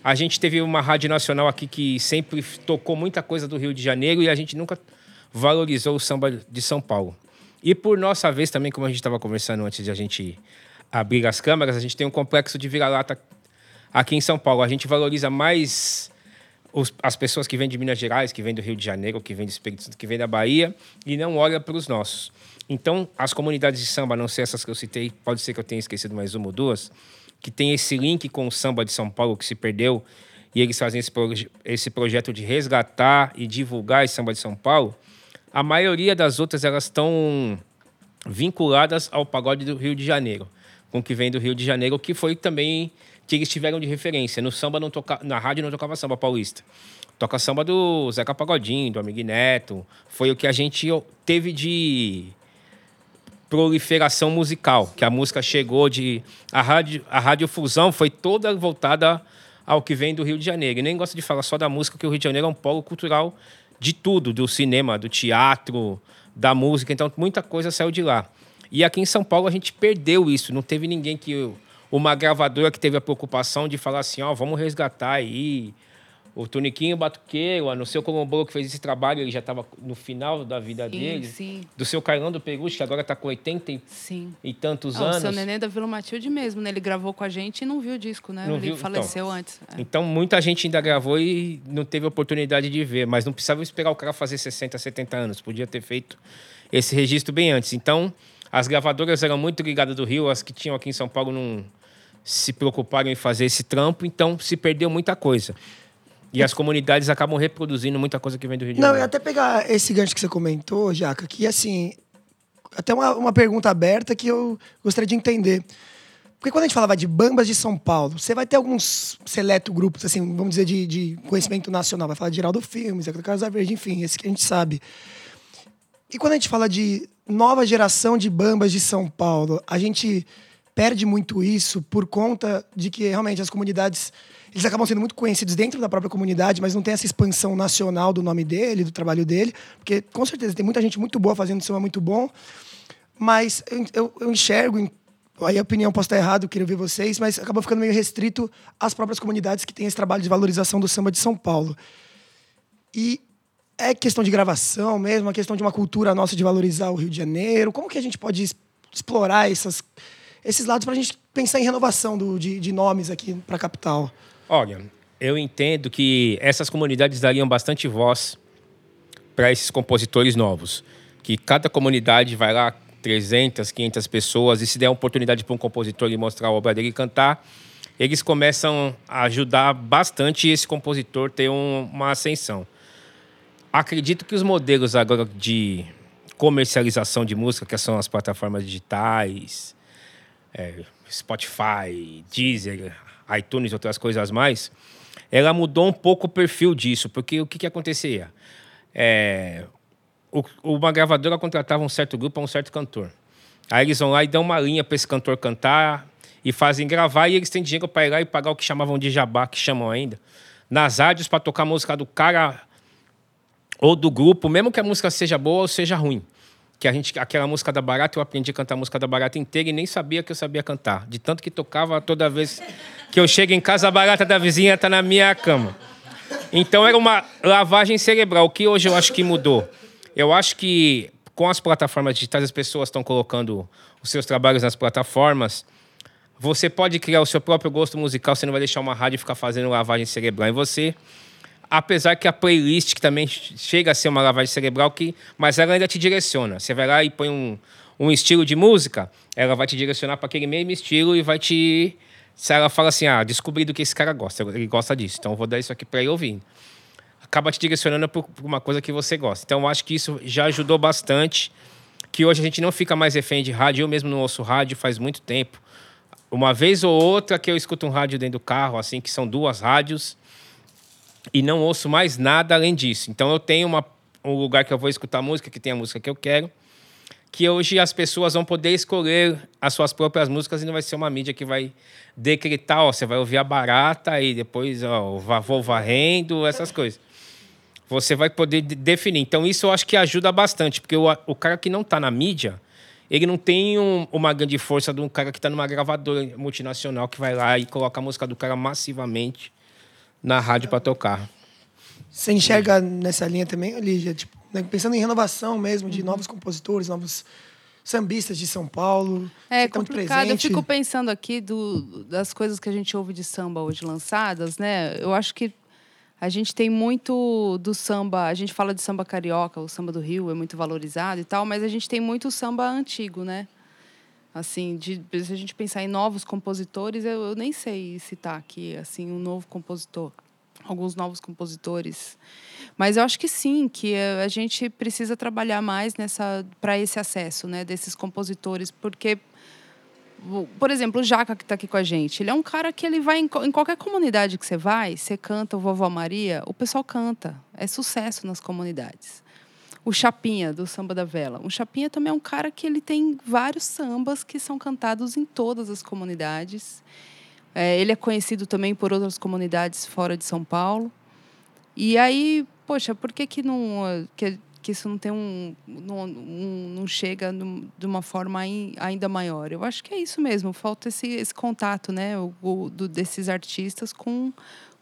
A gente teve uma rádio nacional aqui que sempre tocou muita coisa do Rio de Janeiro e a gente nunca valorizou o samba de São Paulo. E por nossa vez também, como a gente estava conversando antes de a gente abrir as câmeras, a gente tem um complexo de vira-lata aqui em São Paulo. A gente valoriza mais os- as pessoas que vêm de Minas Gerais, que vêm do Rio de Janeiro, que vêm do Espírito Santo, que vêm da Bahia, e não olha para os nossos. Então, as comunidades de samba, não ser essas que eu citei, pode ser que eu tenha esquecido mais uma ou duas, que tem esse link com o samba de São Paulo que se perdeu, e eles fazem esse, proje- esse projeto de resgatar e divulgar esse samba de São Paulo, a maioria das outras elas estão vinculadas ao pagode do Rio de Janeiro, com o que vem do Rio de Janeiro, que foi também que eles tiveram de referência. No samba não toca, na rádio não tocava samba paulista. Toca samba do Zeca Pagodinho, do Amigo Neto. Foi o que a gente teve de proliferação musical, que a música chegou de a rádio a radiofusão foi toda voltada ao que vem do Rio de Janeiro. E nem gosto de falar só da música, porque o Rio de Janeiro é um polo cultural de tudo, do cinema, do teatro, da música. Então, muita coisa saiu de lá. E aqui em São Paulo a gente perdeu isso. Não teve ninguém que. Uma gravadora que teve a preocupação de falar assim: ó, oh, vamos resgatar aí. O Toniquinho Batuqueiro, o seu Colombo que fez esse trabalho, ele já estava no final da vida sim, dele. Sim. Do seu Cailão do Peruche, que agora está com 80 e, sim. e tantos ah, anos. O seu Neném da Vila Matilde mesmo, né? Ele gravou com a gente e não viu o disco, né? Não ele viu? faleceu então, antes. É. Então, muita gente ainda gravou e não teve oportunidade de ver. Mas não precisava esperar o cara fazer 60, 70 anos. Podia ter feito esse registro bem antes. Então, as gravadoras eram muito ligadas do Rio, as que tinham aqui em São Paulo não se preocuparam em fazer esse trampo, então se perdeu muita coisa. E as comunidades acabam reproduzindo muita coisa que vem do Rio de Não, Janeiro. e até pegar esse gancho que você comentou, Jaca, que assim, até uma, uma pergunta aberta que eu gostaria de entender. Porque quando a gente falava de bambas de São Paulo, você vai ter alguns seleto grupos, assim, vamos dizer, de, de conhecimento nacional. Vai falar de Geraldo Filmes, da Casa Verde, enfim, esse que a gente sabe. E quando a gente fala de nova geração de bambas de São Paulo, a gente perde muito isso por conta de que realmente as comunidades eles acabam sendo muito conhecidos dentro da própria comunidade, mas não tem essa expansão nacional do nome dele, do trabalho dele, porque com certeza tem muita gente muito boa fazendo samba muito bom, mas eu, eu, enxergo, aí a opinião posso estar errado, queria ver vocês, mas acaba ficando meio restrito às próprias comunidades que têm esse trabalho de valorização do samba de São Paulo. E é questão de gravação mesmo, uma questão de uma cultura nossa de valorizar o Rio de Janeiro. Como que a gente pode explorar essas, esses lados para a gente pensar em renovação do, de, de nomes aqui para a capital? Olha, eu entendo que essas comunidades dariam bastante voz para esses compositores novos. Que cada comunidade vai lá, 300, 500 pessoas, e se der oportunidade para um compositor e mostrar a obra dele e cantar, eles começam a ajudar bastante esse compositor ter um, uma ascensão. Acredito que os modelos agora de comercialização de música, que são as plataformas digitais, é, Spotify, Deezer, iTunes e outras coisas mais, ela mudou um pouco o perfil disso, porque o que, que acontecia? É, o, uma gravadora contratava um certo grupo a um certo cantor. Aí eles vão lá e dão uma linha para esse cantor cantar e fazem gravar e eles têm dinheiro para ir lá e pagar o que chamavam de jabá, que chamam ainda, nas rádios para tocar a música do cara ou do grupo, mesmo que a música seja boa ou seja ruim. Que a gente, aquela música da Barata, eu aprendi a cantar a música da Barata inteira e nem sabia que eu sabia cantar. De tanto que tocava toda vez que eu chego em casa, a barata da vizinha está na minha cama. Então era uma lavagem cerebral, que hoje eu acho que mudou. Eu acho que com as plataformas digitais, as pessoas estão colocando os seus trabalhos nas plataformas. Você pode criar o seu próprio gosto musical, você não vai deixar uma rádio ficar fazendo lavagem cerebral em você. Apesar que a playlist, que também chega a ser uma lavagem cerebral, que, mas ela ainda te direciona. Você vai lá e põe um, um estilo de música, ela vai te direcionar para aquele mesmo estilo e vai te. Se ela fala assim, ah, descobri do que esse cara gosta, ele gosta disso, então vou dar isso aqui para ele ouvir. Acaba te direcionando por uma coisa que você gosta. Então acho que isso já ajudou bastante, que hoje a gente não fica mais refém de rádio. Eu mesmo não ouço rádio faz muito tempo. Uma vez ou outra que eu escuto um rádio dentro do carro, assim, que são duas rádios e não ouço mais nada além disso. Então eu tenho uma, um lugar que eu vou escutar música, que tem a música que eu quero, que hoje as pessoas vão poder escolher as suas próprias músicas e não vai ser uma mídia que vai decretar, ó, você vai ouvir a barata e depois ó, vou varrendo, essas coisas. Você vai poder definir. Então isso eu acho que ajuda bastante, porque o, o cara que não está na mídia, ele não tem um, uma grande força de um cara que está numa gravadora multinacional que vai lá e coloca a música do cara massivamente na rádio para tocar. Você enxerga nessa linha também, Lígia? Tipo, né, pensando em renovação mesmo, de novos compositores, novos sambistas de São Paulo. É tá muito complicado. Eu fico pensando aqui do, das coisas que a gente ouve de samba hoje lançadas, né? Eu acho que a gente tem muito do samba. A gente fala de samba carioca, o samba do Rio é muito valorizado e tal, mas a gente tem muito samba antigo, né? Assim, de, se a gente pensar em novos compositores, eu, eu nem sei citar aqui assim um novo compositor, alguns novos compositores, mas eu acho que sim, que a gente precisa trabalhar mais nessa para esse acesso, né, desses compositores, porque por exemplo, o Jaca que está aqui com a gente, ele é um cara que ele vai em, em qualquer comunidade que você vai, você canta o Vovó Maria, o pessoal canta, é sucesso nas comunidades o Chapinha, do Samba da Vela. O Chapinha também é um cara que ele tem vários sambas que são cantados em todas as comunidades. É, ele é conhecido também por outras comunidades fora de São Paulo. E aí, poxa, por que que não... Que, que isso não tem um. não, um, não chega de uma forma ai- ainda maior. Eu acho que é isso mesmo, falta esse, esse contato, né? O, o- do, desses artistas com,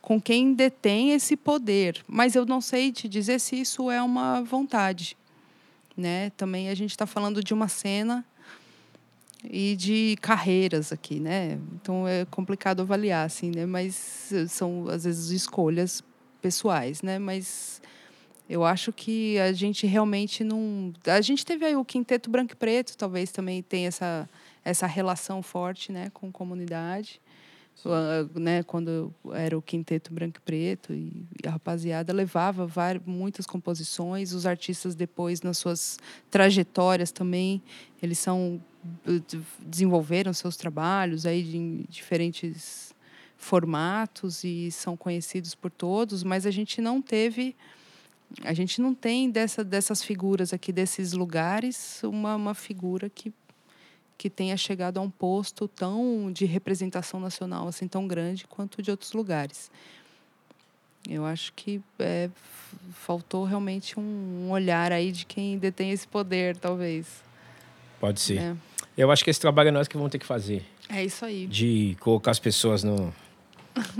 com quem detém esse poder. Mas eu não sei te dizer se isso é uma vontade. Né? Também a gente está falando de uma cena e de carreiras aqui, né? Então é complicado avaliar, assim, né? Mas eh, são às vezes escolhas pessoais, né? Mas eu acho que a gente realmente não. A gente teve aí o quinteto branco e preto, talvez também tenha essa essa relação forte, né, com comunidade. Né, quando era o quinteto branco e preto e, a rapaziada levava várias, muitas composições, os artistas depois nas suas trajetórias também, eles são de- desenvolveram seus trabalhos aí em diferentes formatos e são conhecidos por todos, mas a gente não teve a gente não tem dessa, dessas figuras aqui desses lugares uma, uma figura que que tenha chegado a um posto tão de representação nacional assim tão grande quanto de outros lugares. Eu acho que é, faltou realmente um olhar aí de quem detém esse poder, talvez. Pode ser. É, Eu acho que esse trabalho é nós que vamos ter que fazer. é isso aí. De colocar as pessoas no.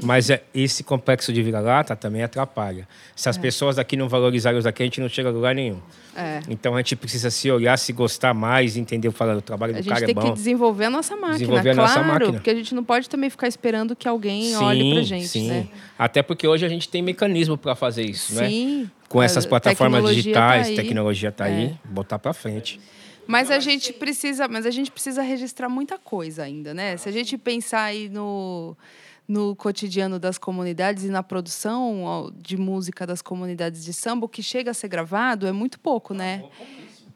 Mas é, esse complexo de vira-lata também atrapalha. Se as pessoas daqui não valorizarem os daqui, a gente não chega a lugar nenhum. É. Então a gente precisa se olhar, se gostar mais, entender falar o trabalho A do gente cara tem é que bom. desenvolver a nossa máquina, Desenvolver a claro, nossa máquina. porque a gente não pode também ficar esperando que alguém olhe pra gente, sim. né? Até porque hoje a gente tem mecanismo para fazer isso, né? Sim. Com essas a plataformas tecnologia digitais, tá tecnologia tá aí, É. botar para frente. Mas a gente precisa, mas a gente precisa registrar muita coisa ainda, né? Se a gente pensar aí no no cotidiano das comunidades e na produção de música das comunidades de samba, o que chega a ser gravado é muito pouco, né?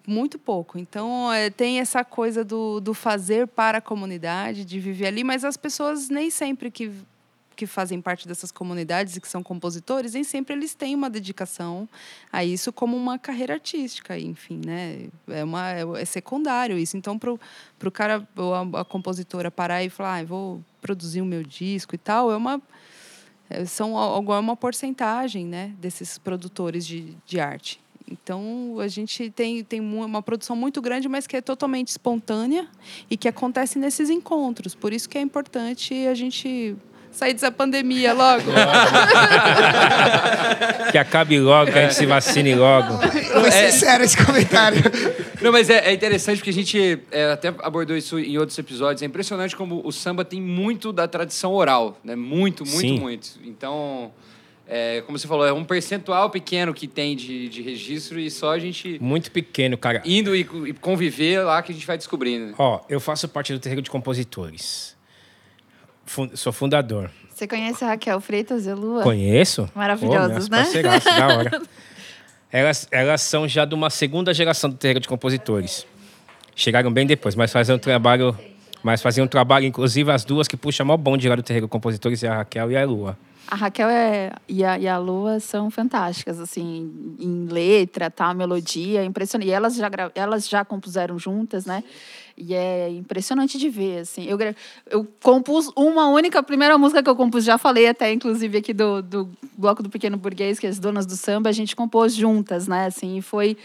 Muito pouco. Então, é, tem essa coisa do, do fazer para a comunidade, de viver ali, mas as pessoas nem sempre que, que fazem parte dessas comunidades e que são compositores, nem sempre eles têm uma dedicação a isso como uma carreira artística, enfim, né? É, uma, é, é secundário isso. Então, para o cara, ou a, a compositora parar e falar, ah, vou produzir o meu disco e tal, é uma é, são algo é uma porcentagem né desses produtores de, de arte. Então a gente tem, tem uma produção muito grande mas que é totalmente espontânea e que acontece nesses encontros. Por isso que é importante a gente sair dessa pandemia logo Que acabe logo, que a gente se vacine logo. Foi sincero esse comentário. Não, mas é, é interessante porque a gente é, até abordou isso em outros episódios. É impressionante como o samba tem muito da tradição oral, né? Muito, muito, Sim. muito. Então, é, como você falou, é um percentual pequeno que tem de, de registro e só a gente Muito pequeno, cara. indo e, e conviver lá que a gente vai descobrindo. Ó, eu faço parte do terreiro de compositores. Fun- sou fundador. Você conhece a Raquel Freitas e a Lua? Conheço. Maravilhosas, Pô, minhas né? da hora. Elas, elas são já de uma segunda geração do terreiro de compositores. Chegaram bem depois, mas fazem um trabalho. Mas faziam um trabalho, inclusive as duas que puxam mó bonde lá do terreiro de compositores, é a Raquel e a Lua. A Raquel é, e, a, e a Lua são fantásticas, assim, em letra, tá, melodia, impressionante. E elas já, elas já compuseram juntas, né? E é impressionante de ver, assim. Eu, eu compus uma única, a primeira música que eu compus, já falei até, inclusive, aqui do, do Bloco do Pequeno Burguês, que é as Donas do Samba, a gente compôs juntas, né? Assim, e foi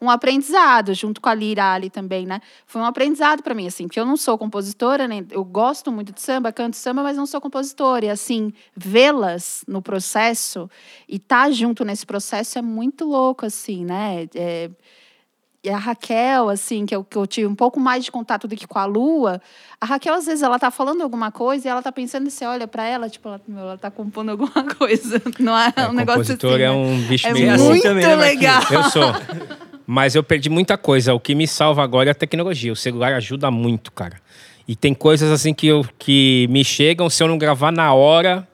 um aprendizado, junto com a Lira Ali também, né? Foi um aprendizado para mim, assim, porque eu não sou compositora, nem eu gosto muito de samba, canto samba, mas não sou compositora. E assim, vê-las no processo e estar tá junto nesse processo é muito louco, assim, né? É, a Raquel, assim, que eu, que eu tive um pouco mais de contato do que com a Lua, a Raquel, às vezes, ela tá falando alguma coisa e ela tá pensando, você olha para ela, tipo, ela, meu, ela tá compondo alguma coisa. Não é, É, um negócio assim. é né? um bicho É meio muito também, né, legal. Eu sou. Mas eu perdi muita coisa. O que me salva agora é a tecnologia. O celular ajuda muito, cara. E tem coisas assim que, eu, que me chegam, se eu não gravar na hora,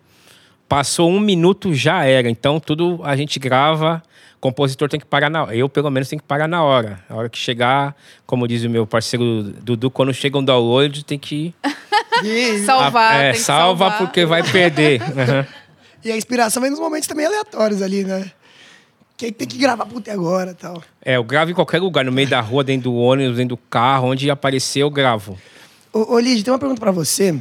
passou um minuto, já era. Então tudo a gente grava. O compositor tem que parar na hora. Eu, pelo menos, tenho que parar na hora. A hora que chegar, como diz o meu parceiro Dudu, quando chega um download, tem que. Salvar é, tem que salva salvar. porque vai perder. Aham. e a inspiração vem nos momentos também aleatórios ali, né? Quem tem que gravar puta agora e tal. É, eu gravo em qualquer lugar, no meio da rua, dentro do ônibus, dentro do carro, onde aparecer, eu gravo. Ô, tem uma pergunta pra você.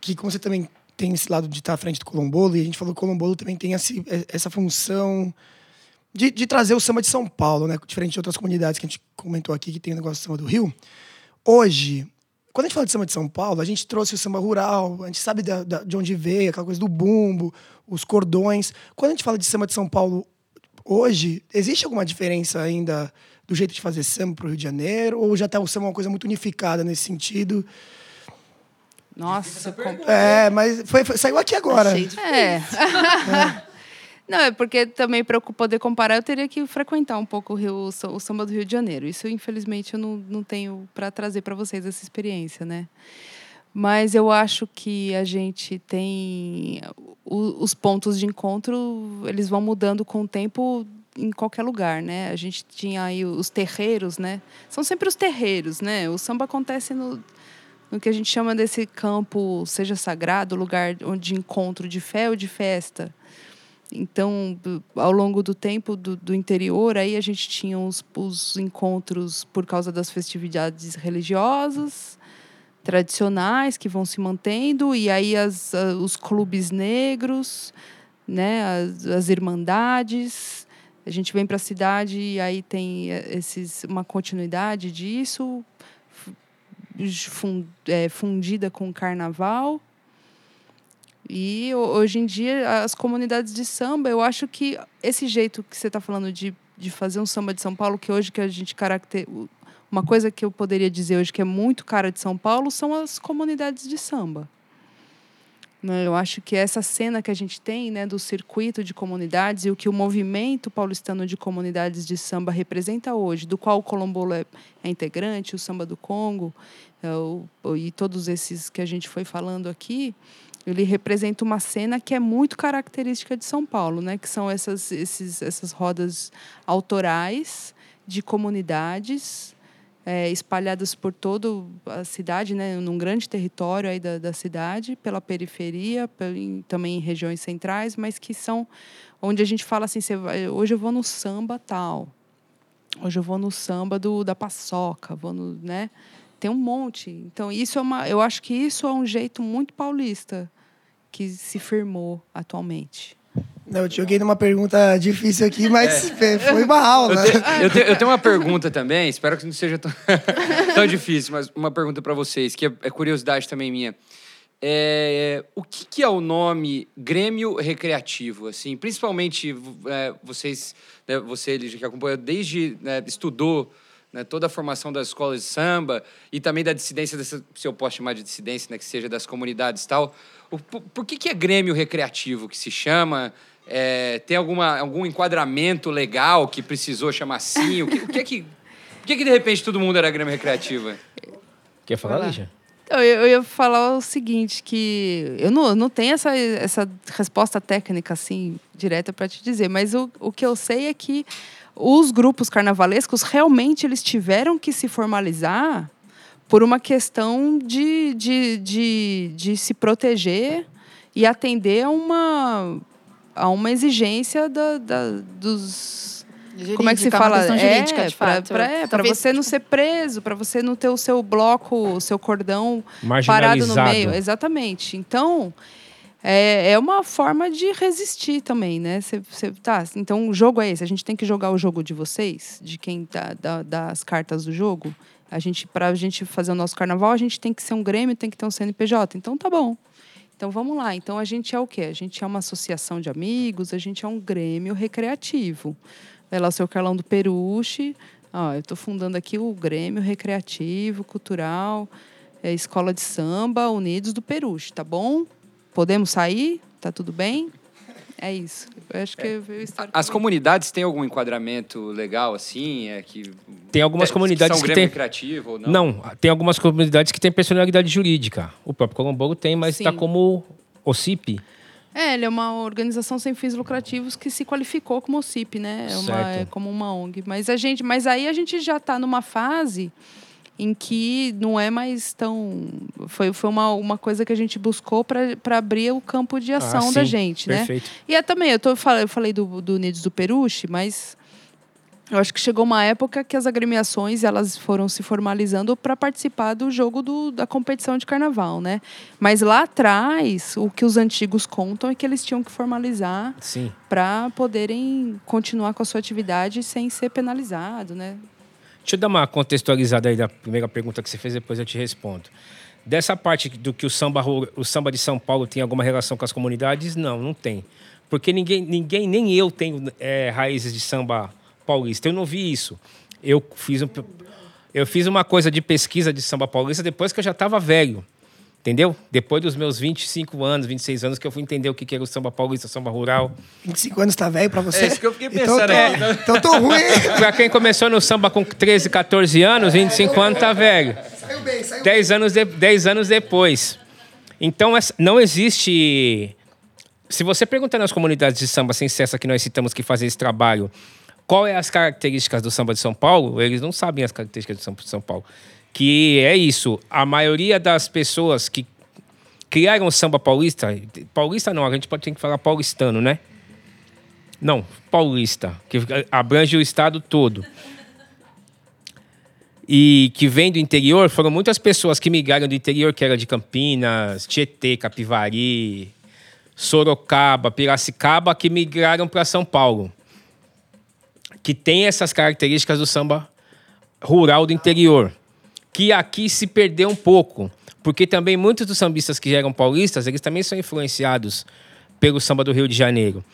Que como você também tem esse lado de estar à frente do Colombolo, e a gente falou que o Colombolo também tem esse- essa função de, de trazer o samba de São Paulo, né? Diferente de outras comunidades que a gente comentou aqui, que tem o negócio de samba do Rio. Hoje, quando a gente fala de samba de São Paulo, a gente trouxe o samba rural, a gente sabe da- da- de onde veio, aquela coisa do bumbo, os cordões. Quando a gente fala de samba de São Paulo hoje, existe alguma diferença ainda do jeito de fazer samba pro Rio de Janeiro? Ou já tá o samba uma coisa muito unificada nesse sentido? Nossa, com- É, mas foi, foi- saiu aqui agora. Achei difícil. É. Não, é porque também para eu poder comparar, eu teria que frequentar um pouco o, Rio, o sa- o samba do Rio de Janeiro. Isso, infelizmente, eu não, não tenho para trazer para vocês essa experiência, né? Mas eu acho que a gente tem os pontos de encontro, eles vão mudando com o tempo em qualquer lugar, né? A gente tinha aí os terreiros, né? São sempre os terreiros, né? O samba acontece no, no que a gente chama desse campo, seja sagrado, lugar onde de encontro de fé ou de festa. Então, ao longo do tempo do, do interior, aí a gente tinha os, os encontros por causa das festividades religiosas, tradicionais, que vão se mantendo, e aí as, os clubes negros, né, as, as irmandades. A gente vem para a cidade e aí tem eh, esses, uma continuidade disso, é, fundida com o carnaval. E ho- hoje em dia, as comunidades de samba, eu acho que esse jeito que você está falando de, de fazer um samba de São Paulo, que hoje que a gente caracter... Uma coisa que eu poderia dizer hoje que é muito cara de São Paulo são as comunidades de samba. Né, Eu acho que essa cena que a gente tem né, do circuito de comunidades e o que o movimento paulistano de comunidades de samba representa hoje, do qual o Colombolo é, é integrante, o Samba do Congo é, o- e todos esses que a gente foi falando aqui, ele representa uma cena que é muito característica de São Paulo, né? que são essas, esses, essas rodas autorais de comunidades é, espalhadas por toda a cidade, né, num grande território aí da, da cidade, pela periferia, também em regiões centrais, mas que são onde a gente fala assim, vai, hoje eu vou no samba tal, hoje eu vou no samba do, da paçoca, vou no, né? Tem um monte. Então isso é uma, eu acho que isso é um jeito muito paulista que se firmou atualmente. Não, eu te joguei numa pergunta difícil aqui, mas foi uma aula. Eu, te- eu te- eu tenho uma pergunta também, espero que não seja tão, tão difícil, mas uma pergunta para vocês, que é, é curiosidade também minha. É, o que, que é o nome Grêmio Recreativo? Assim, principalmente é, vocês, né, você Lígia, que acompanha desde né, estudou né, toda a formação das escolas de samba e também da dissidência, dessa, se eu posso chamar de dissidência, né, que seja das comunidades e tal. O, por, por que, que é Grêmio Recreativo que se chama? É, tem alguma, algum enquadramento legal que precisou chamar assim? O que, o que é que. Por que, que de repente todo mundo era Grêmio Recreativa? Quer falar. Lígia? Então, eu, eu ia falar o seguinte, que eu não, não tenho essa, essa resposta técnica assim direta para te dizer, mas o, o que eu sei é que os grupos carnavalescos realmente eles tiveram que se formalizar por uma questão de, de, de, de se proteger e atender a uma, a uma exigência da, da, dos como é que se Jurídica, uma fala? jurídica, fato. pra- é, Talvez, você não ser preso, para você não ter o seu bloco, o seu cordão parado no meio. Exatamente. Então, é, é uma forma de resistir também, né? Você, você- tá, então o jogo é esse. A gente tem que jogar o jogo de vocês, de quem dá, dá, dá as cartas do jogo. A gente, pra gente fazer o nosso carnaval, a gente tem que ser um Grêmio, tem que ter um CNPJ. Então tá bom. Então vamos lá. Então a gente é o quê? A gente é uma associação de amigos, a gente é um Grêmio recreativo. Vai lá o seu Carlão do Peruche. Ó, eu estou fundando aqui o Grêmio Recreativo, Cultural, é, Escola de Samba, Unidos do Peruche, tá bom? Podemos sair? Tá tudo bem? É isso. Eu acho que espero As que- comunidades têm algum enquadramento legal, assim? É, que, Tem algumas é, comunidades são que têm. Recreativo ou não? Não, tem algumas comunidades que têm personalidade jurídica. O próprio Colombo tem, mas está como OCIP. É, ele é uma organização sem fins lucrativos que se qualificou como OCIP, né? É, uma, Certo. é como uma ONG. Mas, a gente, mas aí a gente já está numa fase em que não é mais tão. Foi, foi uma, uma coisa que a gente buscou para abrir o campo de ação Ah, da gente, né? Perfeito. E é também, eu, tô, eu falei do, do Unidos do Peruche, mas Eu acho que chegou uma época que as agremiações elas foram se formalizando para participar do jogo do, da competição de carnaval, né? Mas lá atrás, o que os antigos contam é que eles tinham que formalizar para poderem continuar com a sua atividade sem ser penalizado, né? Deixa eu dar uma contextualizada aí da primeira pergunta que você fez, depois eu te respondo. Dessa parte do que o samba, o samba de São Paulo tem alguma relação com as comunidades, não, não tem. Porque ninguém, ninguém nem eu tenho é, raízes de samba paulista. Eu não vi isso. Eu fiz, um, eu fiz uma coisa de pesquisa de samba paulista depois que eu já estava velho. Entendeu? Depois dos meus 25 anos, 26 anos, que eu fui entender o que era o samba paulista, samba rural. 25 anos tá velho pra você? É isso que eu fiquei Então pensando aqui. tô, então eu tô ruim. Pra quem começou no samba com 13, 14 anos, 25 anos tá velho. Saiu bem, saiu bem. 10 anos, de, 10 anos depois. Então, essa- não existe. Se você perguntar nas comunidades de samba sem cessa que nós citamos que fazem esse trabalho, qual é as características do samba de São Paulo, eles não sabem as características do samba de São Paulo. Que é isso. A maioria das pessoas que criaram samba paulista, paulista não, a gente pode que falar paulistano, né? Não, paulista, que abrange o estado todo e que vem do interior foram muitas pessoas que migraram do interior, que era de Campinas, Tietê, Capivari, Sorocaba, Piracicaba, que migraram para São Paulo. Que tem essas características do samba rural do interior. Que aqui se perdeu um pouco. Porque também muitos dos sambistas que eram paulistas, eles também são influenciados pelo samba do Rio de Janeiro.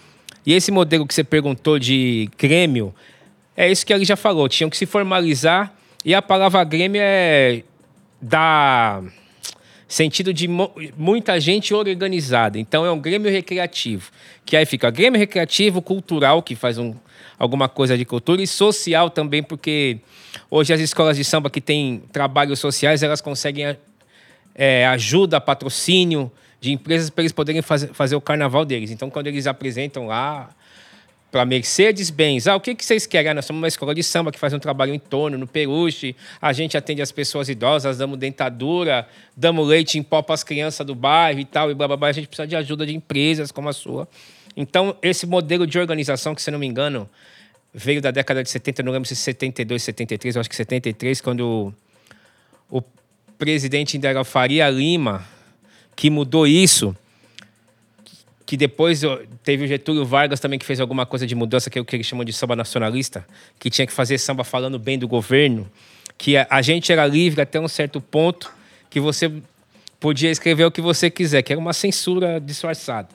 E esse modelo que você perguntou de Grêmio, é isso que ele já falou. Tinham que se formalizar. E a palavra Grêmio é da sentido de muita gente organizada. Então é um Grêmio recreativo. Que aí fica Grêmio recreativo, cultural, que faz um, alguma coisa de cultura, e social também, porque hoje as escolas de samba que têm trabalhos sociais, elas conseguem é, ajuda, patrocínio de empresas para eles poderem fazer, o carnaval deles. Então, quando eles apresentam lá para Mercedes-Benz, ah, o que, que vocês querem? Ah, nós somos uma escola de samba que faz um trabalho em torno, no Peruche, a gente atende as pessoas idosas, damos dentadura, damos leite em pó para as crianças do bairro e tal, e blá, blá, blá. A gente precisa de ajuda de empresas como a sua. Então, esse modelo de organização, que se não me engano, veio da década de 70, não lembro se 72, 73, eu acho que 73, quando o presidente ainda era Faria Lima, que mudou isso, que depois teve o Getúlio Vargas também que fez alguma coisa de mudança, que é o que eles chamam de samba nacionalista, que tinha que fazer samba falando bem do governo, que a gente era livre até um certo ponto, que você podia escrever o que você quiser, que era uma censura disfarçada.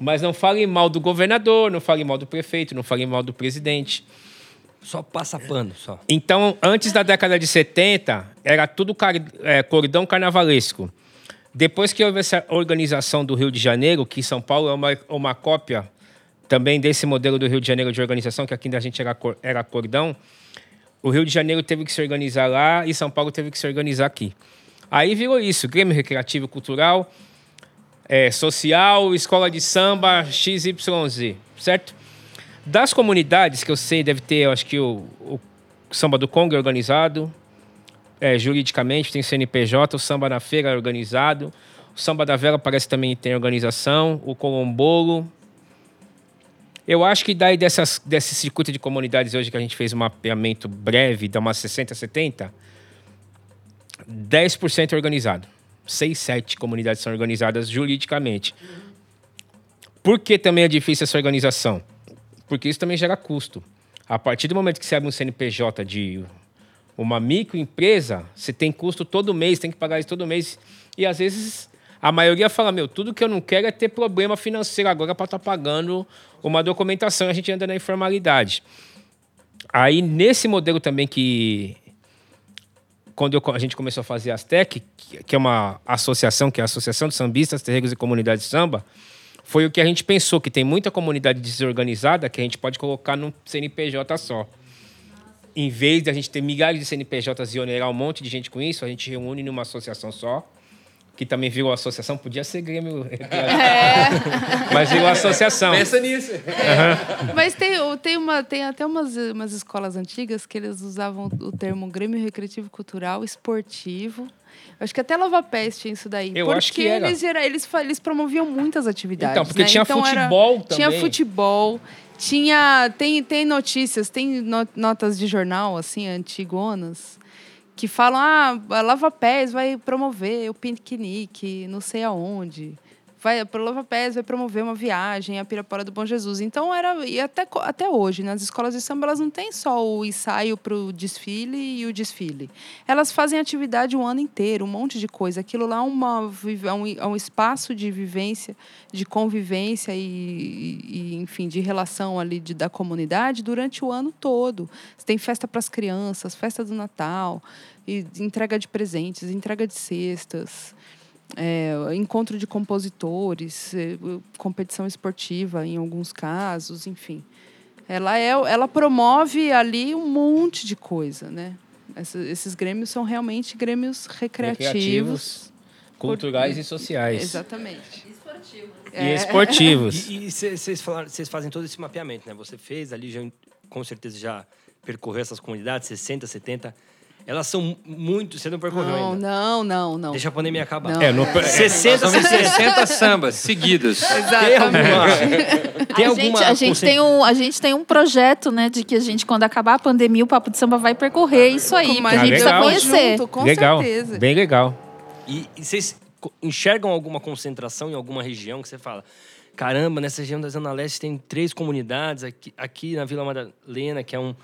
Mas não fale mal do governador, não fale mal do prefeito, não fale mal do presidente. Só passa pano, só. Então, antes da década de 70, era tudo car é, cordão carnavalesco. Depois que houve essa organização do Rio de Janeiro, que São Paulo é uma, uma cópia também desse modelo do Rio de Janeiro de organização, que aqui a gente era, cor- era cordão, o Rio de Janeiro teve que se organizar lá e São Paulo teve que se organizar aqui. Aí virou isso, Grêmio Recreativo Cultural, é, social, escola de samba, XYZ, certo? Das comunidades que eu sei, deve ter, eu acho que o, o samba do Congo é organizado, é, juridicamente, tem CNPJ, o samba na feira é organizado, o samba da vela parece também tem organização, o colombolo. Eu acho que daí dessas, desse circuito de comunidades hoje que a gente fez um mapeamento breve, dá umas 60, 70, 10% é organizado. 6, 7 comunidades são organizadas juridicamente. Por que também é difícil essa organização? Porque isso também gera custo. A partir do momento que você abre um CNPJ de uma microempresa, você tem custo todo mês, tem que pagar isso todo mês. E às vezes a maioria fala: Meu, tudo que eu não quero é ter problema financeiro agora para estar pagando uma documentação a gente anda na informalidade. Aí, nesse modelo também que. Quando eu- a gente começou a fazer a Astec, que é uma associação, que é a Associação de Sambistas, Terreiros e Comunidades de Samba, foi o que a gente pensou, que tem muita comunidade desorganizada que a gente pode colocar num CNPJ só. Em vez de a gente ter milhares de CNPJs e onerar um monte de gente com isso, a gente reúne numa associação só, que também virou associação, podia ser Grêmio, mas virou associação. Pensa nisso. Mas tem, o- tem, uma, tem até umas, umas escolas antigas que eles usavam o termo Grêmio Recreativo Cultural Esportivo. Acho que até Lava Pés tinha isso daí. Eu porque acho que era. Eles, eles, eles promoviam muitas atividades. Então, porque né? tinha era- futebol Tinha também. futebol, Tinha. Tem, tem notícias, tem no- notas de jornal, assim, antigonas, que falam: ah, a Lava Pés vai promover o piquenique, não sei aonde. Vai, pro Lava Pés vai promover uma viagem a Pirapora do Bom Jesus. Então era. E até, até hoje, nas escolas de samba, elas não têm só o ensaio para o desfile e o desfile. Elas fazem atividade o ano inteiro, um monte de coisa. Aquilo lá é, uma, é um, é um espaço de vivência, de convivência e, e- e, enfim, de relação ali de, da comunidade durante o ano todo. Você tem festa para as crianças, festa do Natal, e entrega de presentes, entrega de cestas. é, encontro de compositores, é, competição esportiva em alguns casos, enfim. Ela, é, ela promove ali um monte de coisa, né? Esses grêmios são realmente grêmios recreativos. culturais e sociais. Exatamente. E esportivos. E vocês fazem todo esse mapeamento, né? Você fez ali, já, com certeza já percorreu essas comunidades, 60, 70. Elas são muito. Você não percorreu Não, ainda. não, não, não. Deixa a pandemia acabar. Não. É, no, é, 60, São 60. 60 sambas seguidos. Tem Exatamente. alguma. Tem a, alguma gente, a, gente tem um, a gente tem um projeto, né, de que a gente, quando acabar a pandemia, o Papo de Samba vai percorrer isso aí. Mas a gente legal. precisa conhecer. junto, com legal, certeza. bem legal. E, e vocês enxergam alguma concentração em alguma região que você fala? Caramba, nessa região da Zona Leste tem três comunidades, aqui, aqui na Vila Madalena, que é um,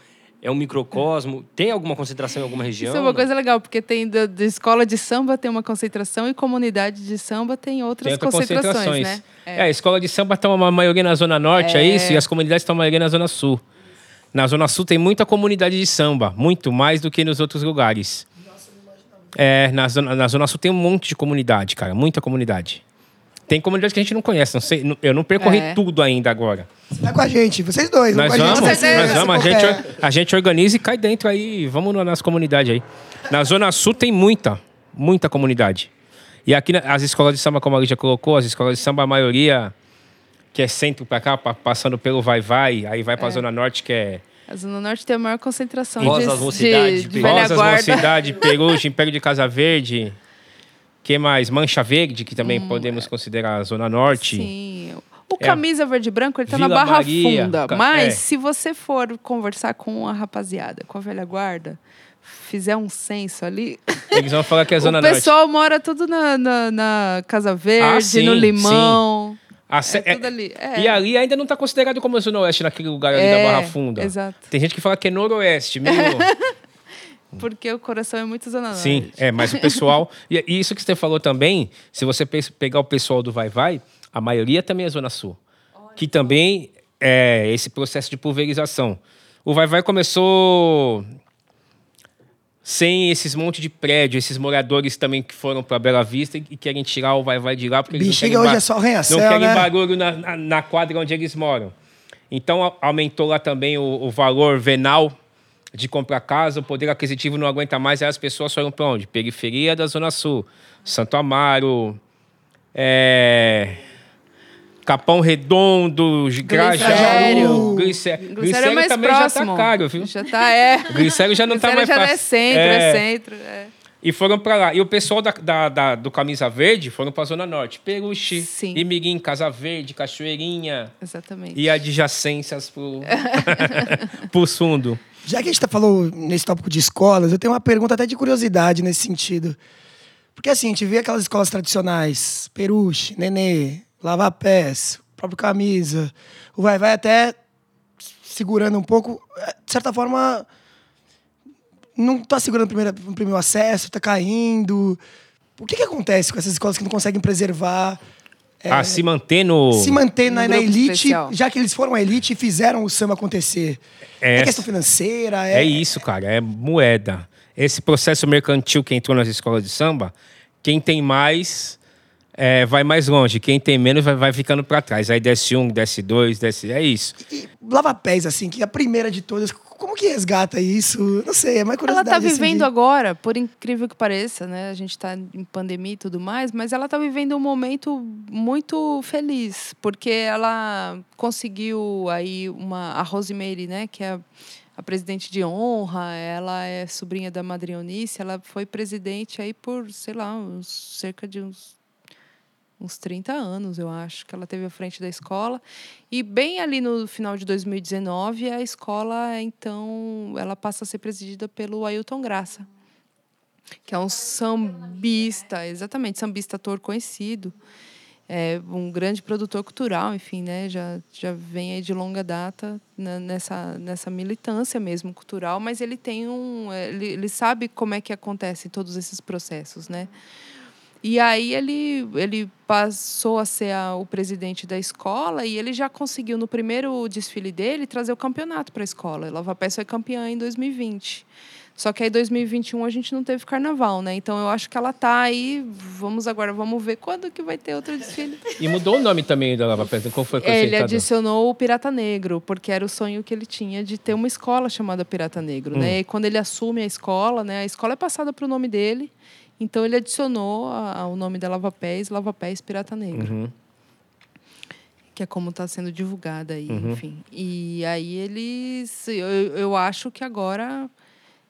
é um microcosmo. Tem alguma concentração em alguma região? Isso é uma coisa legal, porque tem da, da escola de samba tem uma concentração e comunidade de samba tem outras Tem concentrações, concentrações. né? É. a escola de samba está uma maioria na Zona Norte, é. É. isso? E as comunidades estão uma maioria na Zona Sul. Na Zona Sul tem muita comunidade de samba, muito mais do que nos outros lugares. É, na Zona, na Zona Sul tem um monte de comunidade, cara, muita comunidade. Tem comunidades que a gente não conhece, não sei, eu não percorri É. tudo ainda agora. Tá com a gente, vocês dois. Nós com a vamos, gente, nós vamos, a gente, a gente organiza e cai dentro aí, vamos nas comunidades aí. Na Zona Sul tem muita, muita comunidade. E aqui as escolas de samba, como a Lídia colocou, as escolas de samba, a maioria que é centro pra cá, pa- passando pelo Vai-Vai, aí vai pra Zona Norte, que é A Zona Norte tem a maior concentração Voz de, das Mocidades, de, de de velha Rosas, guarda. Mocidade, Império de Casa Verde. Que mais? Mancha Verde, que também podemos considerar a Zona Norte. Sim. O É. camisa verde e branco, ele tá na Barra Maria, Funda. ca- Mas é. se você for conversar com a rapaziada, com a velha guarda, fizer um censo ali, Eles vão falar que é a Zona o Norte. pessoal mora tudo na, na, na Casa Verde, Ah, sim, no Limão. A ce- É tudo ali. É. E ali ainda não está considerado como Zona Oeste, naquele lugar ali É, da Barra Funda. exato. Tem gente que fala que é Noroeste, meio... Porque o coração é muito Zona Norte. Sim, é, mas o pessoal. e, isso que você falou também, se você pe- pegar o pessoal do Vai Vai, a maioria também é Zona Sul. Que também é esse processo de pulverização. O Vai Vai começou sem esses monte de prédio, esses moradores também que foram para Bela Vista e querem tirar o Vai Vai de lá porque eles Bexiga não querem hoje é só Não querem né? barulho na, na, na quadra onde eles moram. Então a- aumentou lá também o, o valor venal de comprar casa, o poder aquisitivo não aguenta mais, aí as pessoas foram para onde? Periferia da Zona Sul, Santo Amaro, é, Capão Redondo, Grajaú, Glicério. Glicério. Glicério é mais também próximo. já tá caro, viu? Já tá, é. Glicério já não tá Glicério mais já é fácil. centro, é, É. centro. É. E foram para lá. E o pessoal da, da- da- do Camisa Verde foram para a Zona Norte. Peruche, Sim. Imiguim, Casa Verde, Cachoeirinha Exatamente. e adjacências pro, pro fundo. Já que a gente tá falou nesse tópico de escolas, eu tenho uma pergunta até de curiosidade nesse sentido. Porque assim, a gente vê aquelas escolas tradicionais, Peruche, Nenê, Lava Pés, próprio Camisa, o Vai Vai até segurando um pouco, eh, de certa forma, não tá segurando o primeiro, o primeiro acesso, tá caindo. O que que acontece com essas escolas que não conseguem preservar, Ah, se manter no. se manter na, na elite, especial. já que eles foram a elite e fizeram o samba acontecer? É, É. questão financeira? É isso, cara. É moeda. Esse processo mercantil que entrou nas escolas de samba, quem tem mais é, vai mais longe. Quem tem menos vai, vai ficando para trás. Aí desce um, desce dois, desce. É isso. E Lava Pés, assim, que é a primeira de todas, como que resgata isso? Não sei, é mais Ela curiosidade. está assim, vivendo de- agora, por incrível que pareça, né? A gente está em pandemia e tudo mais, mas ela está vivendo um momento muito feliz, porque ela conseguiu aí uma a Rosemary, né, que é a, a presidente de honra, ela é sobrinha da Madre Eunice, ela foi presidente aí por, sei lá, uns, cerca de uns uns 30 anos, eu acho, que ela teve à frente da escola. E bem ali no final de 2019, a escola, então, ela passa a ser presidida pelo Ailton Graça, que é um sambista, exatamente, sambista ator conhecido. É um grande produtor cultural, enfim, né? Já, já vem aí de longa data nessa, nessa militância mesmo cultural, mas ele tem um. Ele, ele sabe como é que acontecem todos esses processos, né? E aí ele, ele passou a ser a, o presidente da escola e ele já conseguiu, no primeiro desfile dele, trazer o campeonato para a escola. Lava Pés foi campeã em 2020. Só que aí 2021 a gente não teve carnaval, né? Então eu acho que ela tá aí. Vamos agora, vamos ver quando que vai ter outro desfile. E mudou o nome também da Lava Pés. Qual foi Ele adicionou o Pirata Negro, porque era o sonho que ele tinha de ter uma escola chamada Pirata Negro, hum. né? E quando ele assume a escola, né? A escola é passada para o nome dele. Então ele adicionou a, a, o nome da Lava Pés, Lava Pés Pirata Negro. Uhum. Que é como está sendo divulgada aí, uhum. enfim. E aí eles. Eu, eu acho que agora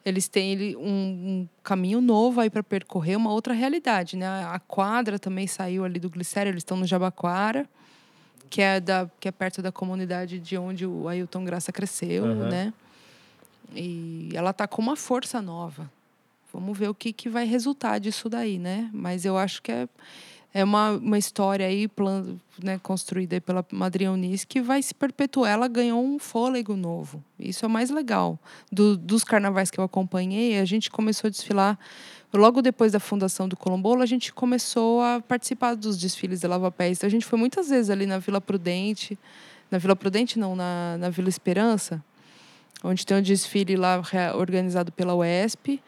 eles têm um, um caminho novo aí para percorrer, uma outra realidade, né? A quadra também saiu ali do Glicério, eles estão no Jabaquara, que é, da, que é perto da comunidade de onde o Ailton Graça cresceu, uhum. né? E ela está com uma força nova. Vamos ver o que, que vai resultar disso daí, né? Mas eu acho que é, é uma, uma história aí plan, né, construída pela Madrinha Unis que vai se perpetuar. Ela ganhou um fôlego novo. Isso é mais legal. Do, dos carnavais que eu acompanhei, a gente começou a desfilar. Logo depois da fundação do Colombolo, a gente começou a participar dos desfiles de Lava Pés. Então, a gente foi muitas vezes ali na Vila Prudente. Na Vila Prudente, não, na, na Vila Esperança, onde tem um desfile lá organizado pela UESP.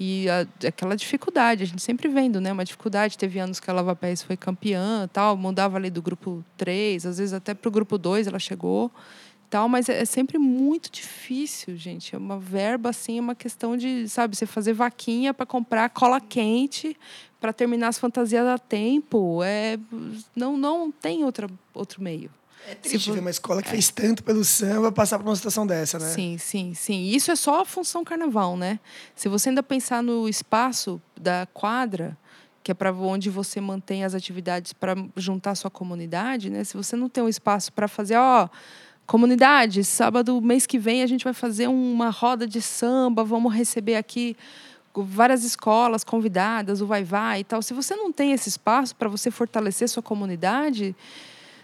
E a, aquela dificuldade, a gente sempre vendo, né? Uma dificuldade. Teve anos que a Lava Pés foi campeã, tal, mudava ali do grupo 3, às vezes até para o grupo 2 ela chegou, tal, mas é, é, sempre muito difícil, gente. É uma verba, assim, é uma questão de, sabe, você fazer vaquinha para comprar cola quente para terminar as fantasias a tempo. É, não, não tem outra, outro meio. É triste ver uma escola que é. fez tanto pelo samba passar por uma situação dessa, né? Sim, sim, sim. Isso é só a função carnaval, né? Se você ainda pensar no espaço da quadra, que é para onde você mantém as atividades para juntar a sua comunidade, né? Se você não tem um espaço para fazer, ó, comunidade, sábado, mês que vem a gente vai fazer uma roda de samba, vamos receber aqui várias escolas convidadas, o vai vai e tal. Se você não tem esse espaço para você fortalecer sua comunidade,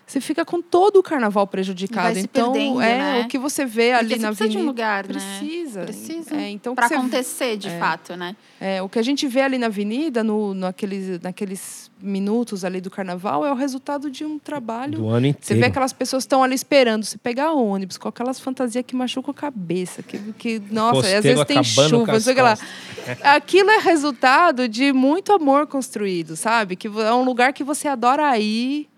você fica com todo o carnaval prejudicado. então, perdendo, é né? o que você vê ali Porque na avenida. Precisa de um lugar, precisa. né? Precisa. É, então para acontecer, de é, fato, né? É, o que a gente vê ali na avenida, no, naqueles, naqueles minutos ali do carnaval, é o resultado de um trabalho. Do ano inteiro. Você vê aquelas pessoas estão ali esperando você pegar ônibus com aquelas fantasias que machucam a cabeça, que, que nossa, Costeiro às vezes tem chuva, sei lá. Aquilo é resultado de muito amor construído, sabe? Que é um lugar que você adora ir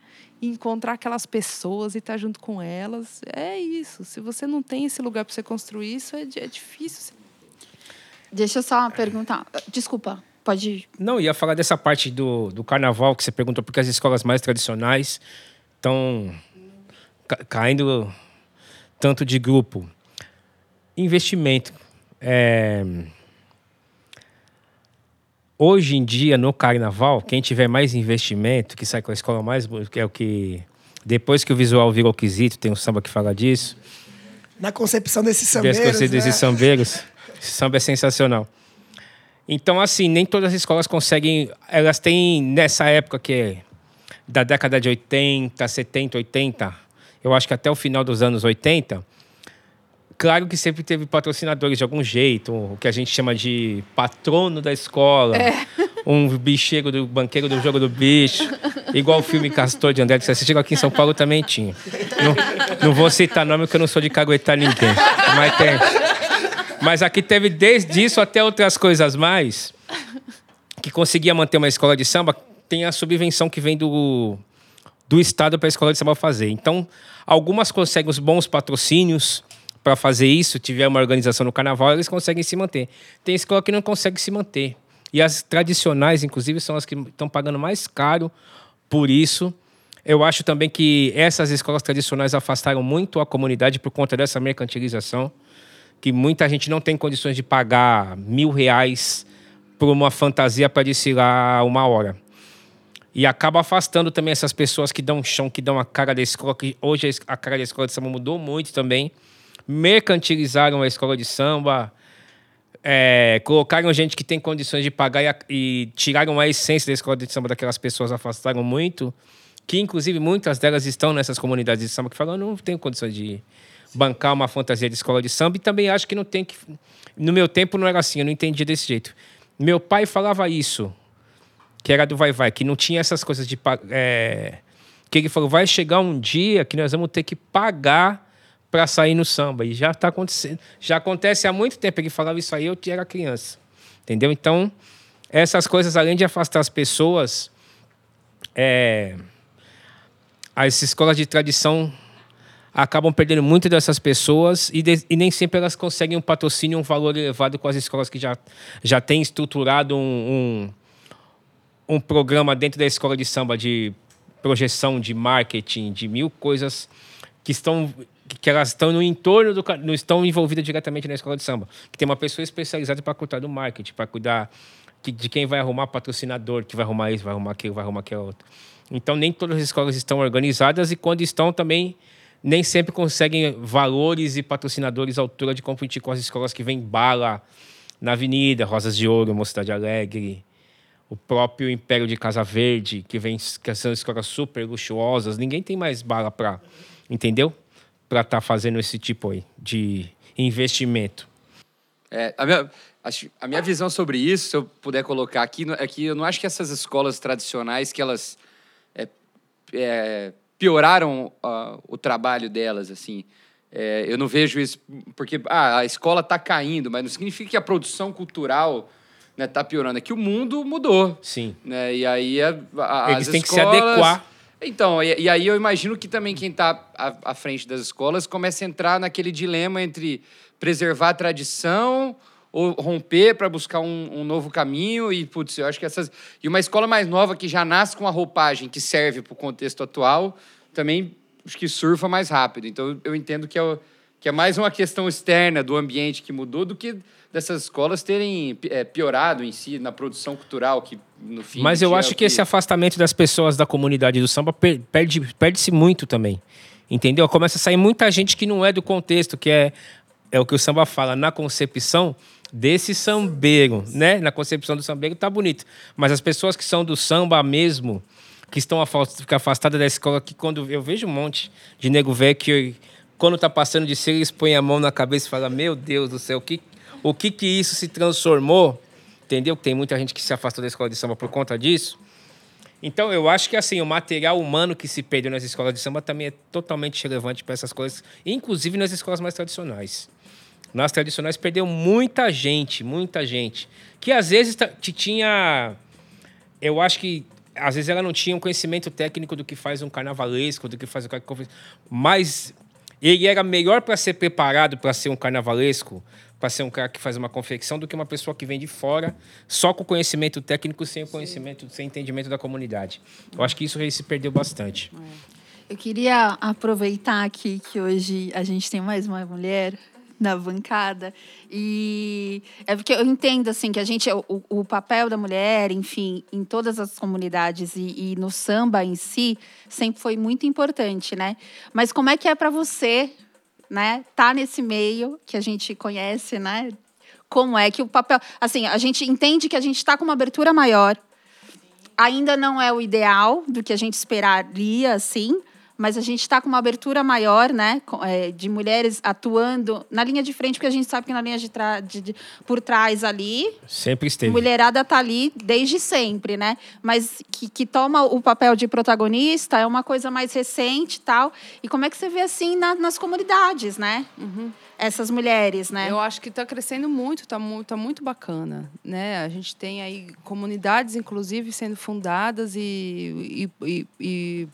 encontrar aquelas pessoas e estar tá junto com elas. É isso. Se você não tem esse lugar para você construir isso, é, é difícil. Deixa eu só perguntar. Desculpa, pode ir. Não, ia falar dessa parte do, do carnaval que você perguntou, porque as escolas mais tradicionais estão ca caindo tanto de grupo. Investimento. É Hoje em dia, no carnaval, quem tiver mais investimento, que sai com a escola mais. que é o que. Depois que o visual virou quesito, tem um samba que fala disso. Na concepção desses sambeiros. Desses né? desses sambeiros. Esse samba é sensacional. Então, assim, nem todas as escolas conseguem. Elas têm, nessa época que é da década de 80, 70, 80, eu acho que até o final dos anos 80 Claro que sempre teve patrocinadores de algum jeito, o que a gente chama de patrono da escola, é. um bicheiro do banqueiro do jogo do bicho, igual o filme Castor de André, que você assistiu aqui em São Paulo também tinha. Não, não vou citar nome porque eu não sou de caguetar ninguém, mas tem. Mas aqui teve desde isso até outras coisas mais, que conseguia manter uma escola de samba, tem a subvenção que vem do, do Estado para a escola de samba fazer. Então, algumas conseguem os bons patrocínios, para fazer isso, tiver uma organização no carnaval, eles conseguem se manter. Tem escola que não consegue se manter. E as tradicionais, inclusive, são as que estão pagando mais caro por isso. Eu acho também que essas escolas tradicionais afastaram muito a comunidade por conta dessa mercantilização, que muita gente não tem condições de pagar mil reais por uma fantasia para desfilar uma hora. E acaba afastando também essas pessoas que dão chão, que dão a cara da escola, que hoje a cara da escola de samba mudou muito também. Mercantilizaram a escola de samba, é, colocaram gente que tem condições de pagar e, e, tiraram a essência da escola de samba daquelas pessoas, afastaram muito. Que inclusive muitas delas estão nessas comunidades de samba que falam, não tenho condições de bancar uma fantasia de escola de samba e também acho que não tem que. No meu tempo não era assim, eu não entendi desse jeito. Meu pai falava isso que era do Vai Vai, que não tinha essas coisas de. É, que ele falou: vai chegar um dia que nós vamos ter que pagar para sair no samba. E já está acontecendo. Já acontece há muito tempo. Ele falava isso aí, eu era criança. Entendeu? Então, essas coisas, além de afastar as pessoas, é, as escolas de tradição acabam perdendo muito dessas pessoas e, de, e, nem sempre elas conseguem um patrocínio, um valor elevado com as escolas que já, já têm estruturado um, um um programa dentro da escola de samba de projeção, de marketing, de mil coisas que estão que elas estão no entorno do não estão envolvidas diretamente na escola de samba, que tem uma pessoa especializada para cuidar do marketing, para cuidar de quem vai arrumar patrocinador, que vai arrumar isso, vai arrumar aquilo, vai arrumar aquilo outro. Então nem todas as escolas estão organizadas e quando estão também nem sempre conseguem valores e patrocinadores à altura de competir com as escolas que vêm bala na Avenida, Rosas de Ouro, Mocidade Alegre, o próprio Império de Casa Verde, que vem que são escolas super luxuosas, ninguém tem mais bala para, entendeu? Para estar tá fazendo esse tipo aí de investimento. É, a, minha, a minha visão sobre isso, se eu puder colocar aqui, é que eu não acho que essas escolas tradicionais que elas é, é, pioraram uh, o trabalho delas, assim. É, eu não vejo isso porque ah, a escola está caindo, mas não significa que a produção cultural né, tá piorando. É que o mundo mudou. Sim. Né? E aí a, a, Eles têm escolas... que se adequar. Então, e, e, aí eu imagino que também quem está à, à, frente das escolas começa a entrar naquele dilema entre preservar a tradição ou romper para buscar um, um, novo caminho. E, putz, eu acho que essas. E uma escola mais nova que já nasce com a roupagem que serve para o contexto atual, também acho que surfa mais rápido. Então eu entendo que é, que é mais uma questão externa do ambiente que mudou do que dessas escolas terem é, piorado em si na produção cultural, que no fim. Mas eu acho que, que, esse afastamento das pessoas da comunidade do samba perde, perde-se muito também. Entendeu? Começa a sair muita gente que não é do contexto, que é, é o que o samba fala, na concepção desse sambeiro, né? Na concepção do sambeiro tá bonito. Mas as pessoas que são do samba mesmo, que estão afastadas da escola, que quando eu vejo um monte de nego velho que quando tá passando de ser, eles põem a mão na cabeça e falam: Meu Deus do céu, o que, o que que isso se transformou, entendeu? Tem muita gente que se afastou da escola de samba por conta disso. Então, eu acho que assim, o material humano que se perdeu nas escolas de samba também é totalmente relevante para essas coisas, inclusive nas escolas mais tradicionais. Nas tradicionais perdeu muita gente, muita gente, que às vezes tinha eu acho que às vezes ela não tinha um conhecimento técnico do que faz um carnavalesco, do que faz o mas ele era melhor para ser preparado para ser um carnavalesco, para ser um cara que faz uma confecção do que uma pessoa que vem de fora, só com conhecimento técnico, sem o conhecimento, sem entendimento da comunidade. Eu acho que isso aí se perdeu bastante. É. Eu queria aproveitar aqui que hoje a gente tem mais uma mulher na bancada e é porque eu entendo assim que a gente o, o papel da mulher enfim em todas as comunidades e, e no samba em si sempre foi muito importante né mas como é que é para você né? Tá nesse meio que a gente conhece, né? Como é que o papel, assim, a gente entende que a gente está com uma abertura maior. Ainda não é o ideal do que a gente esperaria, assim, mas a gente está com uma abertura maior, né, é, de mulheres atuando na linha de frente, porque a gente sabe que na linha de, de, de por trás ali. Sempre esteve. Mulherada está ali desde sempre, né? Mas que, que toma o papel de protagonista é uma coisa mais recente tal. E como é que você vê assim na, nas comunidades, né? Uhum. Essas mulheres, né? Eu acho que está crescendo muito, está muito, tá muito bacana, né? A gente tem aí comunidades, inclusive, sendo fundadas e, e, e, e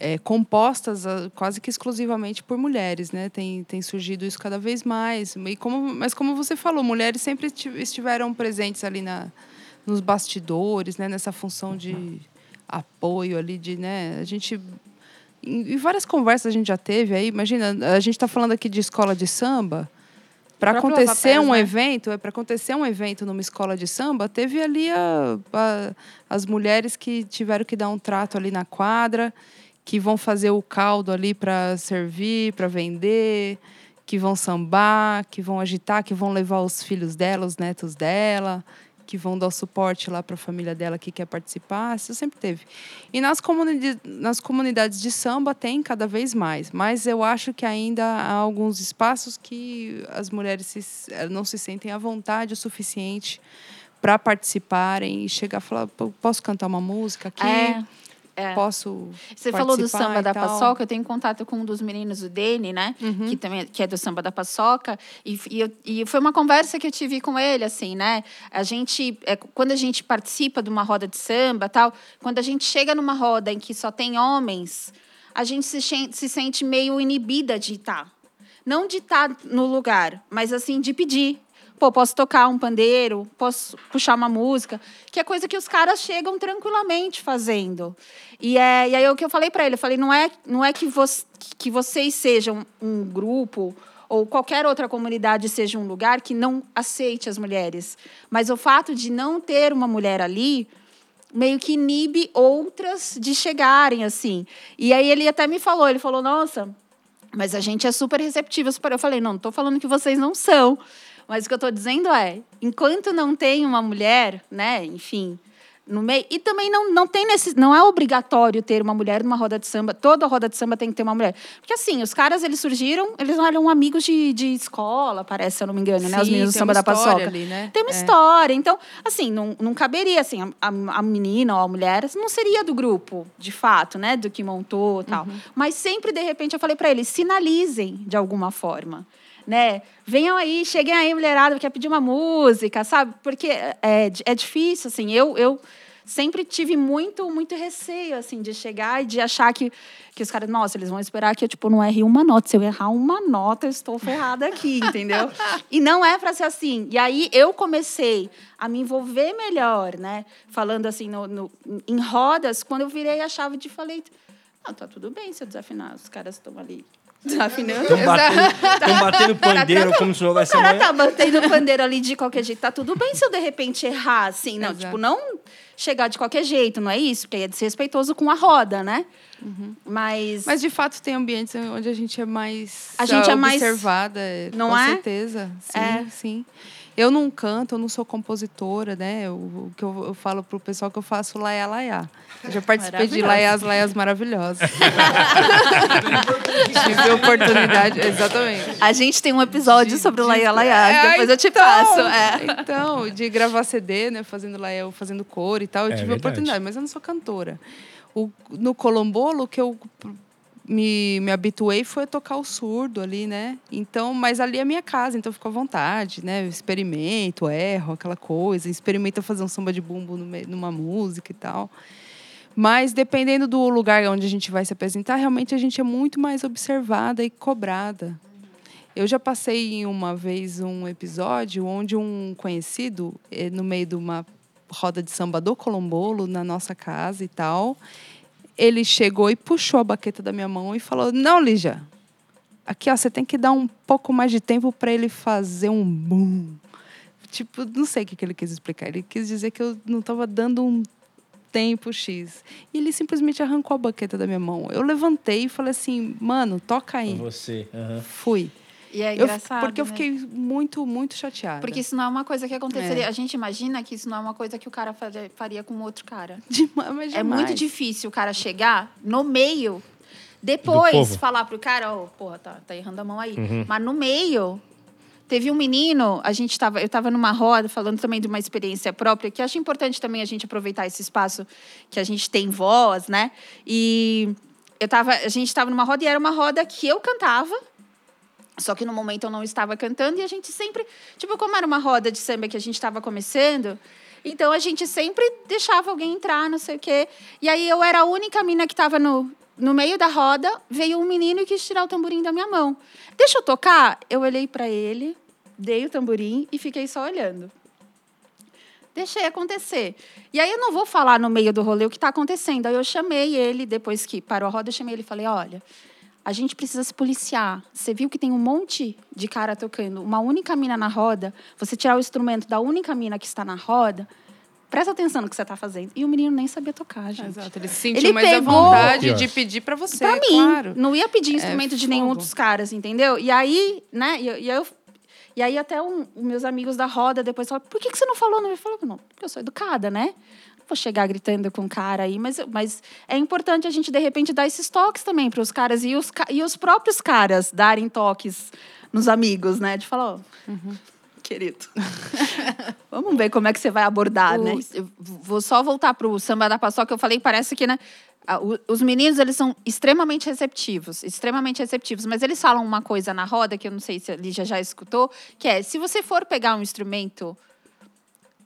é, compostas ah, quase que exclusivamente por mulheres, né? Tem, tem surgido isso cada vez mais. E como, mas como você falou, mulheres sempre estiveram presentes ali na, nos bastidores, né? Nessa função de apoio ali, de, né? A gente em, várias conversas a gente já teve aí. Imagina, a gente está falando aqui de escola de samba. para acontecer Lava um né? evento, é para acontecer um evento numa escola de samba, teve ali a- a- as mulheres que tiveram que dar um trato ali na quadra, que vão fazer o caldo ali para servir, para vender, que vão sambar, que vão agitar, que vão levar os filhos dela, os netos dela, que vão dar suporte lá para a família dela que quer participar. Isso sempre teve. E nas, comuni nas comunidades de samba tem cada vez mais, mas eu acho que ainda há alguns espaços que as mulheres se- eh, não se sentem à vontade o suficiente para participarem e chegar e falar: "Pô, posso cantar uma música aqui? É, é. Posso. Você falou do samba da tal?" paçoca, eu tenho contato com um dos meninos, o Dene, né? Que também que é do samba da paçoca. E, e, e foi uma conversa que eu tive com ele, assim, né? A gente, é, quando a gente participa de uma roda de samba tal, quando a gente chega numa roda em que só tem homens, a gente se, se sente meio inibida de estar. Não de estar no lugar, mas assim, de pedir. Pô, posso tocar um pandeiro, posso puxar uma música, que é coisa que os caras chegam tranquilamente fazendo. E, é, e aí o que eu falei para ele, eu falei, não é, não é que, vo que vocês sejam um grupo ou qualquer outra comunidade seja um lugar que não aceite as mulheres, mas o fato de não ter uma mulher ali meio que inibe outras de chegarem assim. E aí ele até me falou, ele falou, nossa, mas a gente é super receptiva. Eu falei, não, não estou falando que vocês não são. Mas o que eu estou dizendo é, enquanto não tem uma mulher, né, enfim, no meio. E também não, não tem nesse, não é obrigatório ter uma mulher numa roda de samba. Toda roda de samba tem que ter uma mulher. Porque assim, os caras eles surgiram, eles eram amigos de, de escola, parece, se eu não me engano, né? Os Sim, meninos do samba da história paçoca. ali, né? Tem uma É. história. Então, assim, não, não caberia, assim, a, a, menina ou a mulher não seria do grupo, de fato, né? Do que montou e tal. Uhum. Mas sempre, de repente, eu falei para eles, sinalizem de alguma forma. Né? Venham aí, cheguem aí, mulherada, quer pedir uma música, sabe? Porque é, é difícil, assim. Eu, eu sempre tive muito, muito receio, assim, de chegar e de achar que, que os caras, nossa, eles vão esperar que eu, tipo, não erre uma nota. Se eu errar uma nota, eu estou ferrada aqui, entendeu? e não é para ser assim. E aí eu comecei a me envolver melhor, né? Falando assim, no, no- em rodas, quando eu virei a chave de falei, não, tá tudo bem se eu desafinar, os caras estão ali desafinando. Estão batendo, batendo pandeiro como se não vai O ser cara amanhã. tá batendo o pandeiro ali de qualquer jeito. Tá tudo bem se eu, de repente, errar, assim. Não, Exato. tipo, não chegar de qualquer jeito, não é isso? Porque aí é desrespeitoso com a roda, né? Mas... Mas de fato tem ambientes onde a gente é mais A gente é mais- observada, é, Não com é? certeza. Sim, É. sim. Eu não canto, eu não sou compositora, né? O, que eu, eu falo pro pessoal que eu faço laia laia. Eu já participei de laias laias maravilhosas. Tive a oportunidade, exatamente. A gente tem um episódio De- sobre o de- Laia Laia, É, depois eu te então, passo. É. Então, de gravar CD, né? Fazendo eu fazendo cor e tal, eu É tive a verdade. oportunidade, mas eu não sou cantora. O, no Colombolo, que eu me, me habituei foi a tocar o surdo ali, né? Então, mas ali é a minha casa, então eu fico à vontade, né? Eu experimento, erro, aquela coisa, experimento fazer um samba de bumbo numa música e tal. Mas dependendo do lugar onde a gente vai se apresentar, realmente a gente é muito mais observada e cobrada. Eu já passei uma vez um episódio onde um conhecido, eh, no meio de uma roda de samba do Colombolo, na nossa casa e tal, ele chegou e puxou a baqueta da minha mão e falou: Não, Lígia, aqui ó, você tem que dar um pouco mais de tempo para ele fazer um boom. Tipo, não sei o que que ele quis explicar. Ele quis dizer que eu não estava dando um tempo X. E ele simplesmente arrancou a baqueta da minha mão. Eu levantei e falei assim: Mano, toca aí. Você. aham. Fui. E é Eu- engraçado. porque eu né? fiquei muito, muito chateada. Porque isso não é uma coisa que aconteceria. É. A gente imagina que isso não é uma coisa que o cara faria, faria com outro cara. Dema- mas É demais. muito difícil o cara chegar no meio, depois falar pro cara, ó, porra, tá, tá errando a mão aí. Mas no meio, teve um menino, a gente tava, eu tava numa roda falando também de uma experiência própria, que acho importante também a gente aproveitar esse espaço que a gente tem voz, né? E eu tava, a gente tava numa roda e era uma roda que eu cantava. Só que no momento eu não estava cantando e a gente sempre, tipo, como era uma roda de samba que a gente estava começando, então a gente sempre deixava alguém entrar, não sei o quê. E aí eu era a única mina que estava no, no meio da roda, veio um menino e quis tirar o tamborim da minha mão. Deixa eu tocar? Eu olhei para ele, dei o tamborim e fiquei só olhando. Deixei acontecer. E aí eu não vou falar no meio do rolê o que está acontecendo. Aí eu chamei ele, depois que parou a roda, eu chamei ele e falei: olha, a gente precisa se policiar. Você viu que tem um monte de cara tocando, uma única mina na roda, você tirar o instrumento da única mina que está na roda, presta atenção no que você está fazendo. E o menino nem sabia tocar, gente. Exato, ele se sentiu Ele mais pegou- à vontade de pedir pra você, Pra mim, claro. não ia pedir instrumento de nenhum dos caras, entendeu? E aí, né, e, eu- e eu... E aí até um- os meus amigos da roda depois falaram, por que, que você não falou? Não, eu falei, não, porque eu sou educada, né? Vou chegar gritando com o cara aí, mas, mas é importante a gente, de repente, dar esses toques também para os caras e os, e os próprios caras darem toques nos amigos, né? De falar, ó, querido, vamos ver como é que você vai abordar, né? Eu vou só voltar para o samba da paçoca, eu falei, parece que, né? o- Os meninos, eles são extremamente receptivos, extremamente receptivos, mas eles falam uma coisa na roda, que eu não sei se a Lígia já escutou, que é, se você for pegar um instrumento,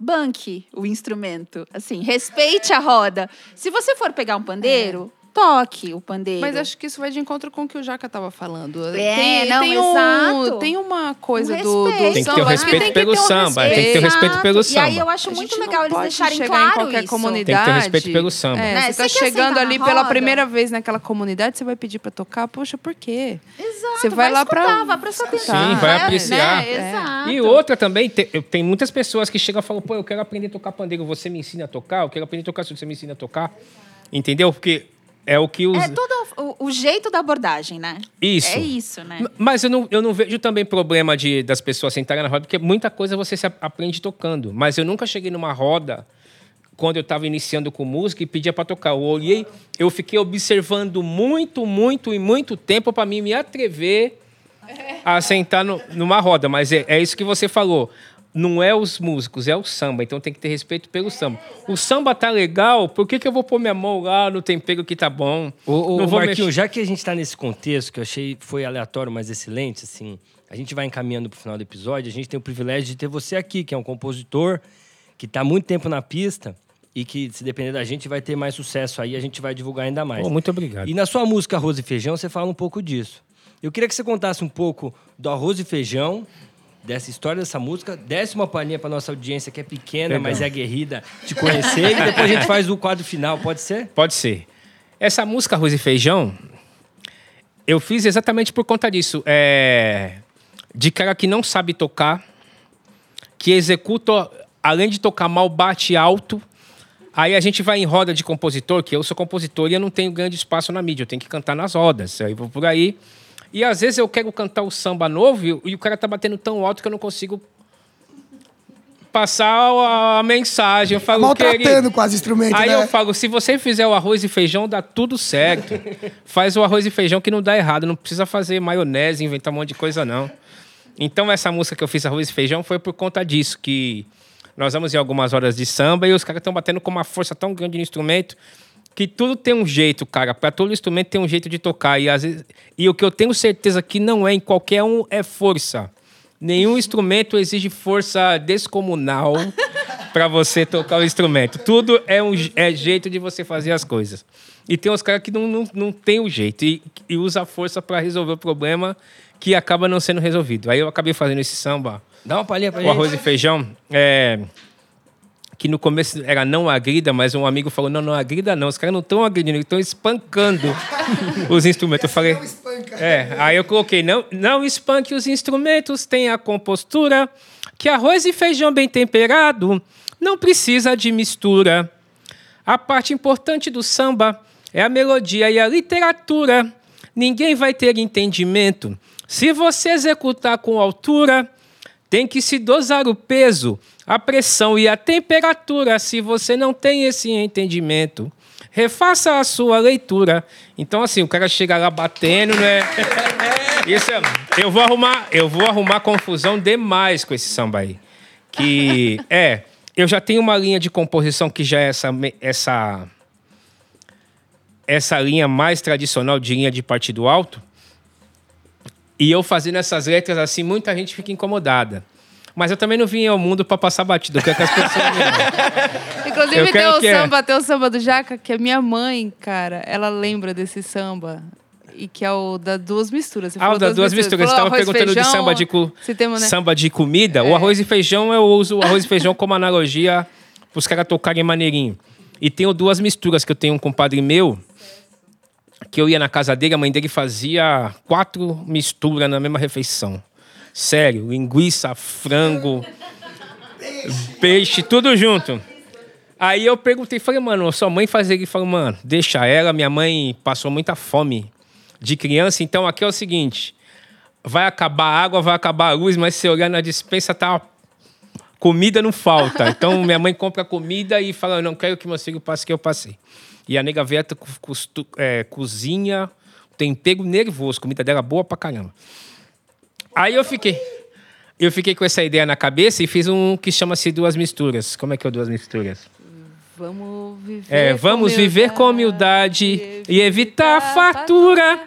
banque o instrumento, assim, respeite a roda. Se você for pegar um pandeiro, toque o pandeiro. Mas acho que isso vai de encontro com o que o Jaca estava falando. É, tem, não, tem um, exato. tem uma coisa Um do, do respeito. Tem que ter o samba respeito tem que pelo ter um samba, tem que ter o respeito. pelo Exato. E aí samba. eu acho A muito legal eles deixarem claro em qualquer isso. comunidade. Tem que ter respeito pelo samba. É, Né? Você tá Você quer chegando ali pela primeira vez naquela comunidade, você vai pedir pra tocar. Poxa, por quê? Exato, Você vai lá escutar, pra- vai prestar atenção. Sim, vai né? apreciar. Né? Exato. E outra também, tem muitas pessoas que chegam e falam, pô, eu quero aprender a tocar pandeiro, você me ensina a tocar? Eu quero aprender a tocar, se você me ensina a tocar. Entendeu? Porque é o que os... É todo o, o jeito da abordagem, né? Isso. É isso, né? Mas eu não, eu não vejo também problema de, das pessoas sentarem na roda, porque muita coisa você se aprende tocando. Mas eu nunca cheguei numa roda, quando eu estava iniciando com música, e pedia para tocar. Eu olhei, eu fiquei observando muito, muito e muito tempo para mim me atrever a sentar no- numa roda. Mas é, é isso que você falou. Não é os músicos, é o samba. Então tem que ter respeito pelo samba. O samba tá legal, por que, que eu vou pôr minha mão lá no tempero que tá bom? Ô, ô, mexer. já que a gente está nesse contexto, que eu achei foi aleatório, mas excelente, assim, a gente vai encaminhando para o final do episódio, a gente tem o privilégio de ter você aqui, que é um compositor que está há muito tempo na pista e que, se depender da gente, vai ter mais sucesso aí, a gente vai divulgar ainda mais. Pô, muito obrigado. E na sua música Arroz e Feijão, você fala um pouco disso. Eu queria que você contasse um pouco do Arroz e Feijão, dessa história dessa música, desse uma palhinha para nossa audiência que é pequena, Legal. mas é aguerrida, te conhecer, e depois a gente faz o quadro final, pode ser? Pode ser. Essa música Arroz e Feijão, eu fiz exatamente por conta disso. É... De cara que não sabe tocar, que executa, além de tocar mal, bate alto. Aí a gente vai em roda de compositor, que eu sou compositor e eu não tenho grande espaço na mídia, eu tenho que cantar nas rodas. Aí vou por aí. E às vezes eu quero cantar o samba novo e, o cara tá batendo tão alto que eu não consigo passar a, mensagem. Eu falo, querido, Maltratando quase instrumento, Aí né? eu falo, se você fizer o arroz e feijão, dá tudo certo. Faz o arroz e feijão que não dá errado. Não precisa fazer maionese, inventar um monte de coisa, não. Então, essa música que eu fiz, Arroz e Feijão, foi por conta disso, que nós vamos em algumas horas de samba e os caras estão batendo com uma força tão grande no instrumento que tudo tem um jeito, cara. Para todo instrumento tem um jeito de tocar. E, às vezes, e o que eu tenho certeza que não é em qualquer um é força. Nenhum instrumento exige força descomunal para você tocar o instrumento. Tudo é um é jeito de você fazer as coisas. E tem uns caras que não, não, não tem o jeito e, e usa a força para resolver o problema que acaba não sendo resolvido. Aí eu acabei fazendo esse samba, Dá uma palhinha pra o gente. arroz e feijão, é, que no começo era não agrida, mas um amigo falou, não, não agrida não, os caras não estão agredindo, eles estão espancando os instrumentos. Eu falei, é, aí eu coloquei, não, não espanque os instrumentos, tenha compostura, que arroz e feijão bem temperado não precisa de mistura. A parte importante do samba é a melodia e a literatura. Ninguém vai ter entendimento. Se você executar com altura, tem que se dosar o peso, a pressão e a temperatura. Se você não tem esse entendimento, refaça a sua leitura. Então, assim, o cara chega lá batendo, né? Isso é, eu vou arrumar, eu vou arrumar confusão demais com esse samba aí. Que é, eu já tenho uma linha de composição que já é essa essa essa linha mais tradicional de linha de partido alto. E eu fazendo essas letras assim, muita gente fica incomodada. Mas eu também não vim ao mundo para passar batido, eu quero que as pessoas me- Inclusive, Eu quero o que é. samba, tem o samba do Jaca, que a minha mãe, cara, ela lembra desse samba. E que é o da duas misturas. Você Ah, o das duas misturas. Você Falou estava perguntando de feijão, samba de, cu... né? samba de comida. O arroz e feijão, eu uso o arroz e feijão como analogia para os caras tocarem maneirinho. E tenho duas misturas, que eu tenho um compadre meu, que eu ia na casa dele, a mãe dele fazia quatro misturas na mesma refeição. Sério, linguiça, frango, peixe, tudo junto. Aí eu perguntei, falei, mano, sua mãe faz ele? Falei, mano, deixa ela, minha mãe passou muita fome de criança, então aqui é o seguinte, vai acabar a água, vai acabar a luz, mas se olhar na dispensa tá comida não falta. Então minha mãe compra comida e fala, não quero que meu filho passe que eu passei. E a nega Veta costu, é, cozinha, nervoso, comida dela boa pra caramba. Aí eu fiquei. Eu fiquei com essa ideia na cabeça e fiz um que chama-se Duas Misturas. Como é que é o Duas Misturas? Vamos viver. É, vamos viver com humildade e evitar a fartura.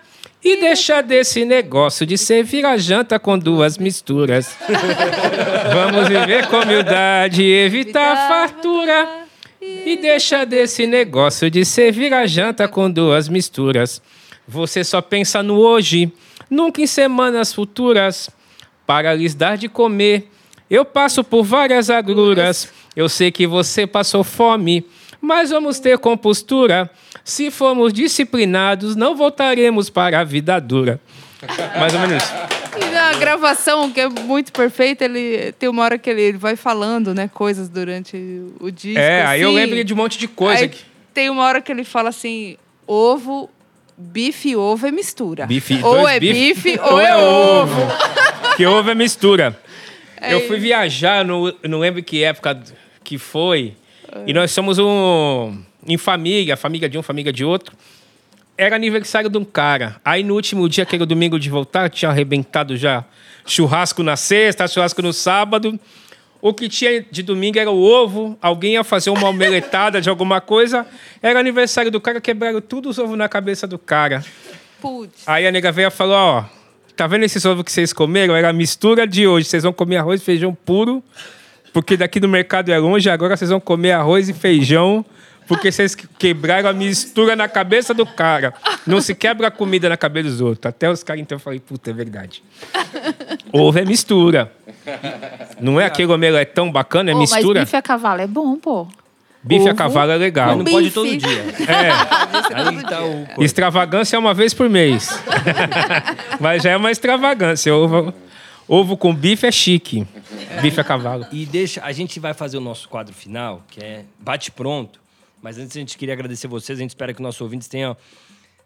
E deixar desse negócio de servir a janta com duas misturas. vamos viver com humildade e evitar a fartura. E deixa desse negócio de servir a janta com duas misturas. Você só pensa no hoje, nunca em semanas futuras. Para lhes dar de comer, eu passo por várias agruras. Eu sei que você passou fome, mas vamos ter compostura. Se formos disciplinados, não voltaremos para a vida dura. Mais ou menos isso. E na gravação, que é muito perfeita, ele tem uma hora que ele, ele vai falando, né, coisas durante o disco. É, aí eu assim. lembro de um monte de coisa. Aí que- tem uma hora que ele fala assim: ovo, bife e ovo é mistura. Bife, ou é bife, bife, ou é ovo. que ovo é mistura. É eu fui viajar, no, não lembro que época que foi, e nós somos um em família, família de um, família de outro. Era aniversário de um cara. Aí no último dia, que era o domingo de voltar, tinha arrebentado já churrasco na sexta, churrasco no sábado. O que tinha de domingo era o ovo, alguém ia fazer uma omeletada de alguma coisa. Era aniversário do cara, quebraram tudo os ovos na cabeça do cara. Putz. Aí a nega veio e falou, ó, tá vendo esses ovos que vocês comeram? Era a mistura de hoje. Vocês vão comer arroz e feijão puro, porque daqui do mercado é longe, agora vocês vão comer arroz e feijão, porque vocês que- quebraram a mistura na cabeça do cara. Não se quebra a comida na cabeça dos outros. Até os caras, então, eu falei, puta, é verdade. Ovo é mistura. Não é aquele omeletão bacana, é Pô, mistura. Mas bife a cavalo é bom, pô. Bife a ovo. cavalo é legal. Mas não pode todo dia. É. Aí tá o... coisa. Extravagância é uma vez por mês. Mas já é uma extravagância. Ovo, ovo com bife é chique. Bife a cavalo. E deixa, a gente vai fazer o nosso quadro final, que é bate pronto. Mas antes a gente queria agradecer vocês, a gente espera que nossos ouvintes tenham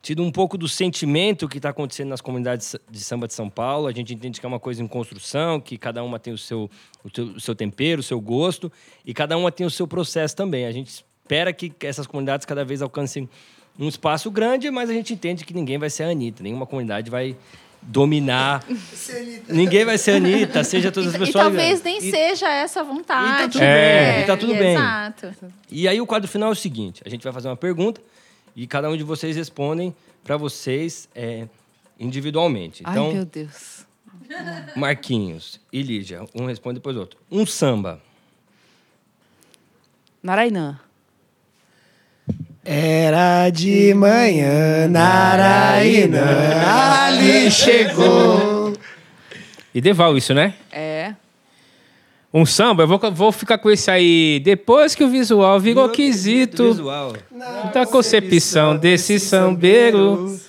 tido um pouco do sentimento que está acontecendo nas comunidades de samba de São Paulo. A gente entende que é uma coisa em construção, que cada uma tem o seu, o seu, o seu tempero, o seu gosto, e cada uma tem o seu processo também. A gente espera que essas comunidades cada vez alcancem um espaço grande, mas a gente entende que ninguém vai ser a Anitta, nenhuma comunidade vai dominar. ninguém vai ser Anitta, seja todas as E, e pessoas. talvez nem E- seja essa vontade. tudo bem, e tá tudo bem. Exato. E aí o quadro final é o seguinte: a gente vai fazer uma pergunta e cada um de vocês respondem para vocês é, individualmente. Ai, Então, meu Deus. Marquinhos e Lígia, um responde depois o outro. Um samba. Narainã. Era de manhã, Naraína, ali chegou. E Deval isso, né? É. Um samba, eu vou, vou ficar com esse aí. Depois que o visual virou quesito Visual. da concepção desse sambeiro,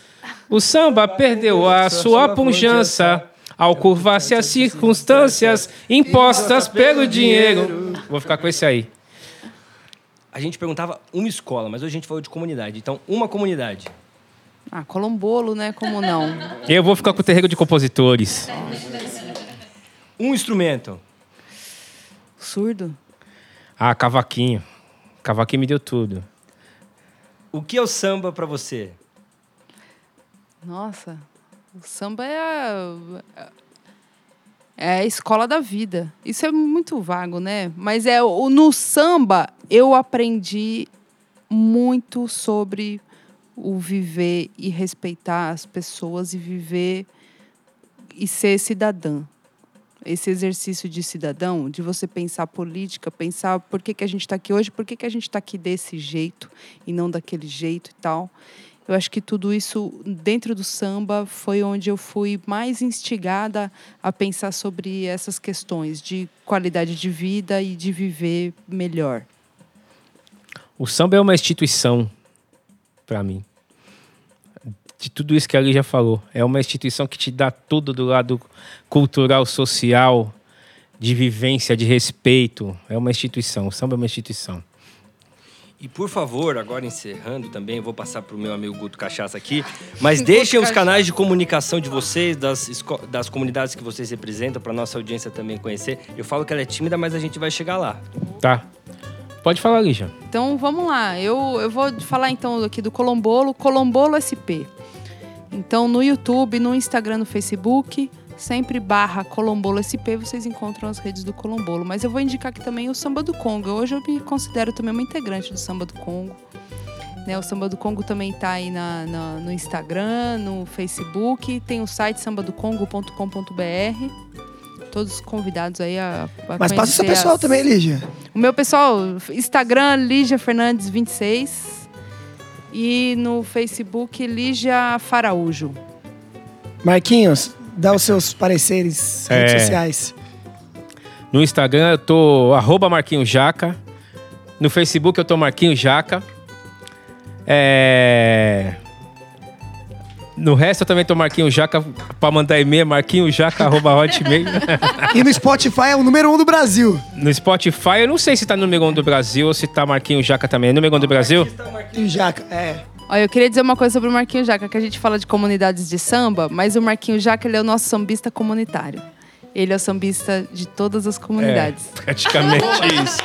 o samba perdeu a sua pujança ao curvar-se as circunstâncias impostas pelo dinheiro. Vou ficar com esse aí. A gente perguntava uma escola, mas hoje a gente falou de comunidade. Então, uma comunidade. Ah, Colombolo, né? Como não? Eu vou ficar com o terreiro de compositores. Um instrumento. Surdo? Ah, cavaquinho. Cavaquinho me deu tudo. O que é o samba para você? Nossa, o samba é a, é a escola da vida. Isso é muito vago, né? Mas é o no samba eu aprendi muito sobre o viver e respeitar as pessoas e viver e ser cidadã. Esse exercício de cidadão, de você pensar política, pensar por que, que a gente está aqui hoje, por que, que a gente está aqui desse jeito e não daquele jeito e tal. Eu acho que tudo isso dentro do samba foi onde eu fui mais instigada a pensar sobre essas questões de qualidade de vida e de viver melhor. O samba é uma instituição para mim. de tudo isso que a já falou. É uma instituição que te dá tudo do lado cultural, social, de vivência, de respeito. É uma instituição. O samba é uma instituição. E por favor, agora encerrando também, vou passar para o meu amigo Guto Cachaça aqui, mas deixem os canais de comunicação de vocês, das, das comunidades que vocês representam, para nossa audiência também conhecer. Eu falo que ela é tímida, mas a gente vai chegar lá. Tá. Pode falar, Lígia. Então vamos lá. Eu, eu vou falar então aqui do Colombolo, Colombolo SP. Então no YouTube, no Instagram, no Facebook, sempre barra Colombolo SP, vocês encontram as redes do Colombolo. Mas eu vou indicar aqui também o Samba do Congo. Hoje eu me considero também uma integrante do Samba do Congo. Né, o Samba do Congo também está aí na, na, no Instagram, no Facebook. Tem o site sambadocongo.com.br. Todos convidados aí a, a Mas passa o seu pessoal as... também, Lígia. O meu pessoal, Instagram, Lígia Fernandes 26. E no Facebook, Lígia Faraújo. Marquinhos, dá os seus pareceres é. redes sociais. No Instagram eu tô arroba Marquinhos Jaca. No Facebook eu tô Marquinhos Jaca. É... No resto eu também tô Marquinhos Jaca pra mandar e-mail, marquinhosjaca.hotmail. e no Spotify é o número um do Brasil. No Spotify eu não sei se tá no número um do Brasil ou se tá Marquinhos Jaca também. É número um do Brasil? Marquinhos Jaca, é. Olha, eu queria dizer uma coisa sobre o Marquinho Jaca, que a gente fala de comunidades de samba, mas o Marquinho Jaca ele é o nosso sambista comunitário. Ele é o sambista de todas as comunidades. É, praticamente isso.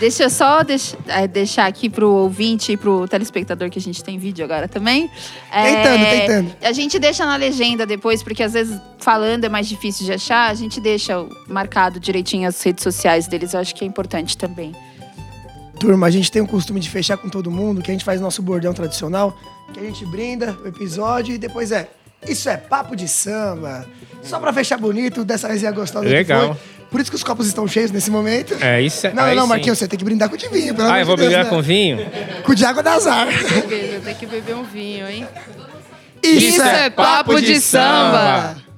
Deixa eu só deix, é, deixar aqui pro ouvinte e pro telespectador que a gente tem vídeo agora também. É, tentando, tentando. A gente deixa na legenda depois, porque às vezes falando é mais difícil de achar. A gente deixa marcado direitinho as redes sociais deles. Eu acho que é importante também. Turma, a gente tem o costume de fechar com todo mundo, que a gente faz nosso bordão tradicional, que a gente brinda o episódio e depois é. Isso é papo de samba. Só pra fechar bonito, dessa vez ia gostar do Legal. Por isso que os copos estão cheios nesse momento. É, isso é. Não, não, Marquinhos, você tem que brindar com o de vinho. Pelo ah, eu vou Deus, brindar né? com vinho? Com o de água da azar. Tem que beber um vinho, hein? Isso, isso é, é papo de, de samba. samba.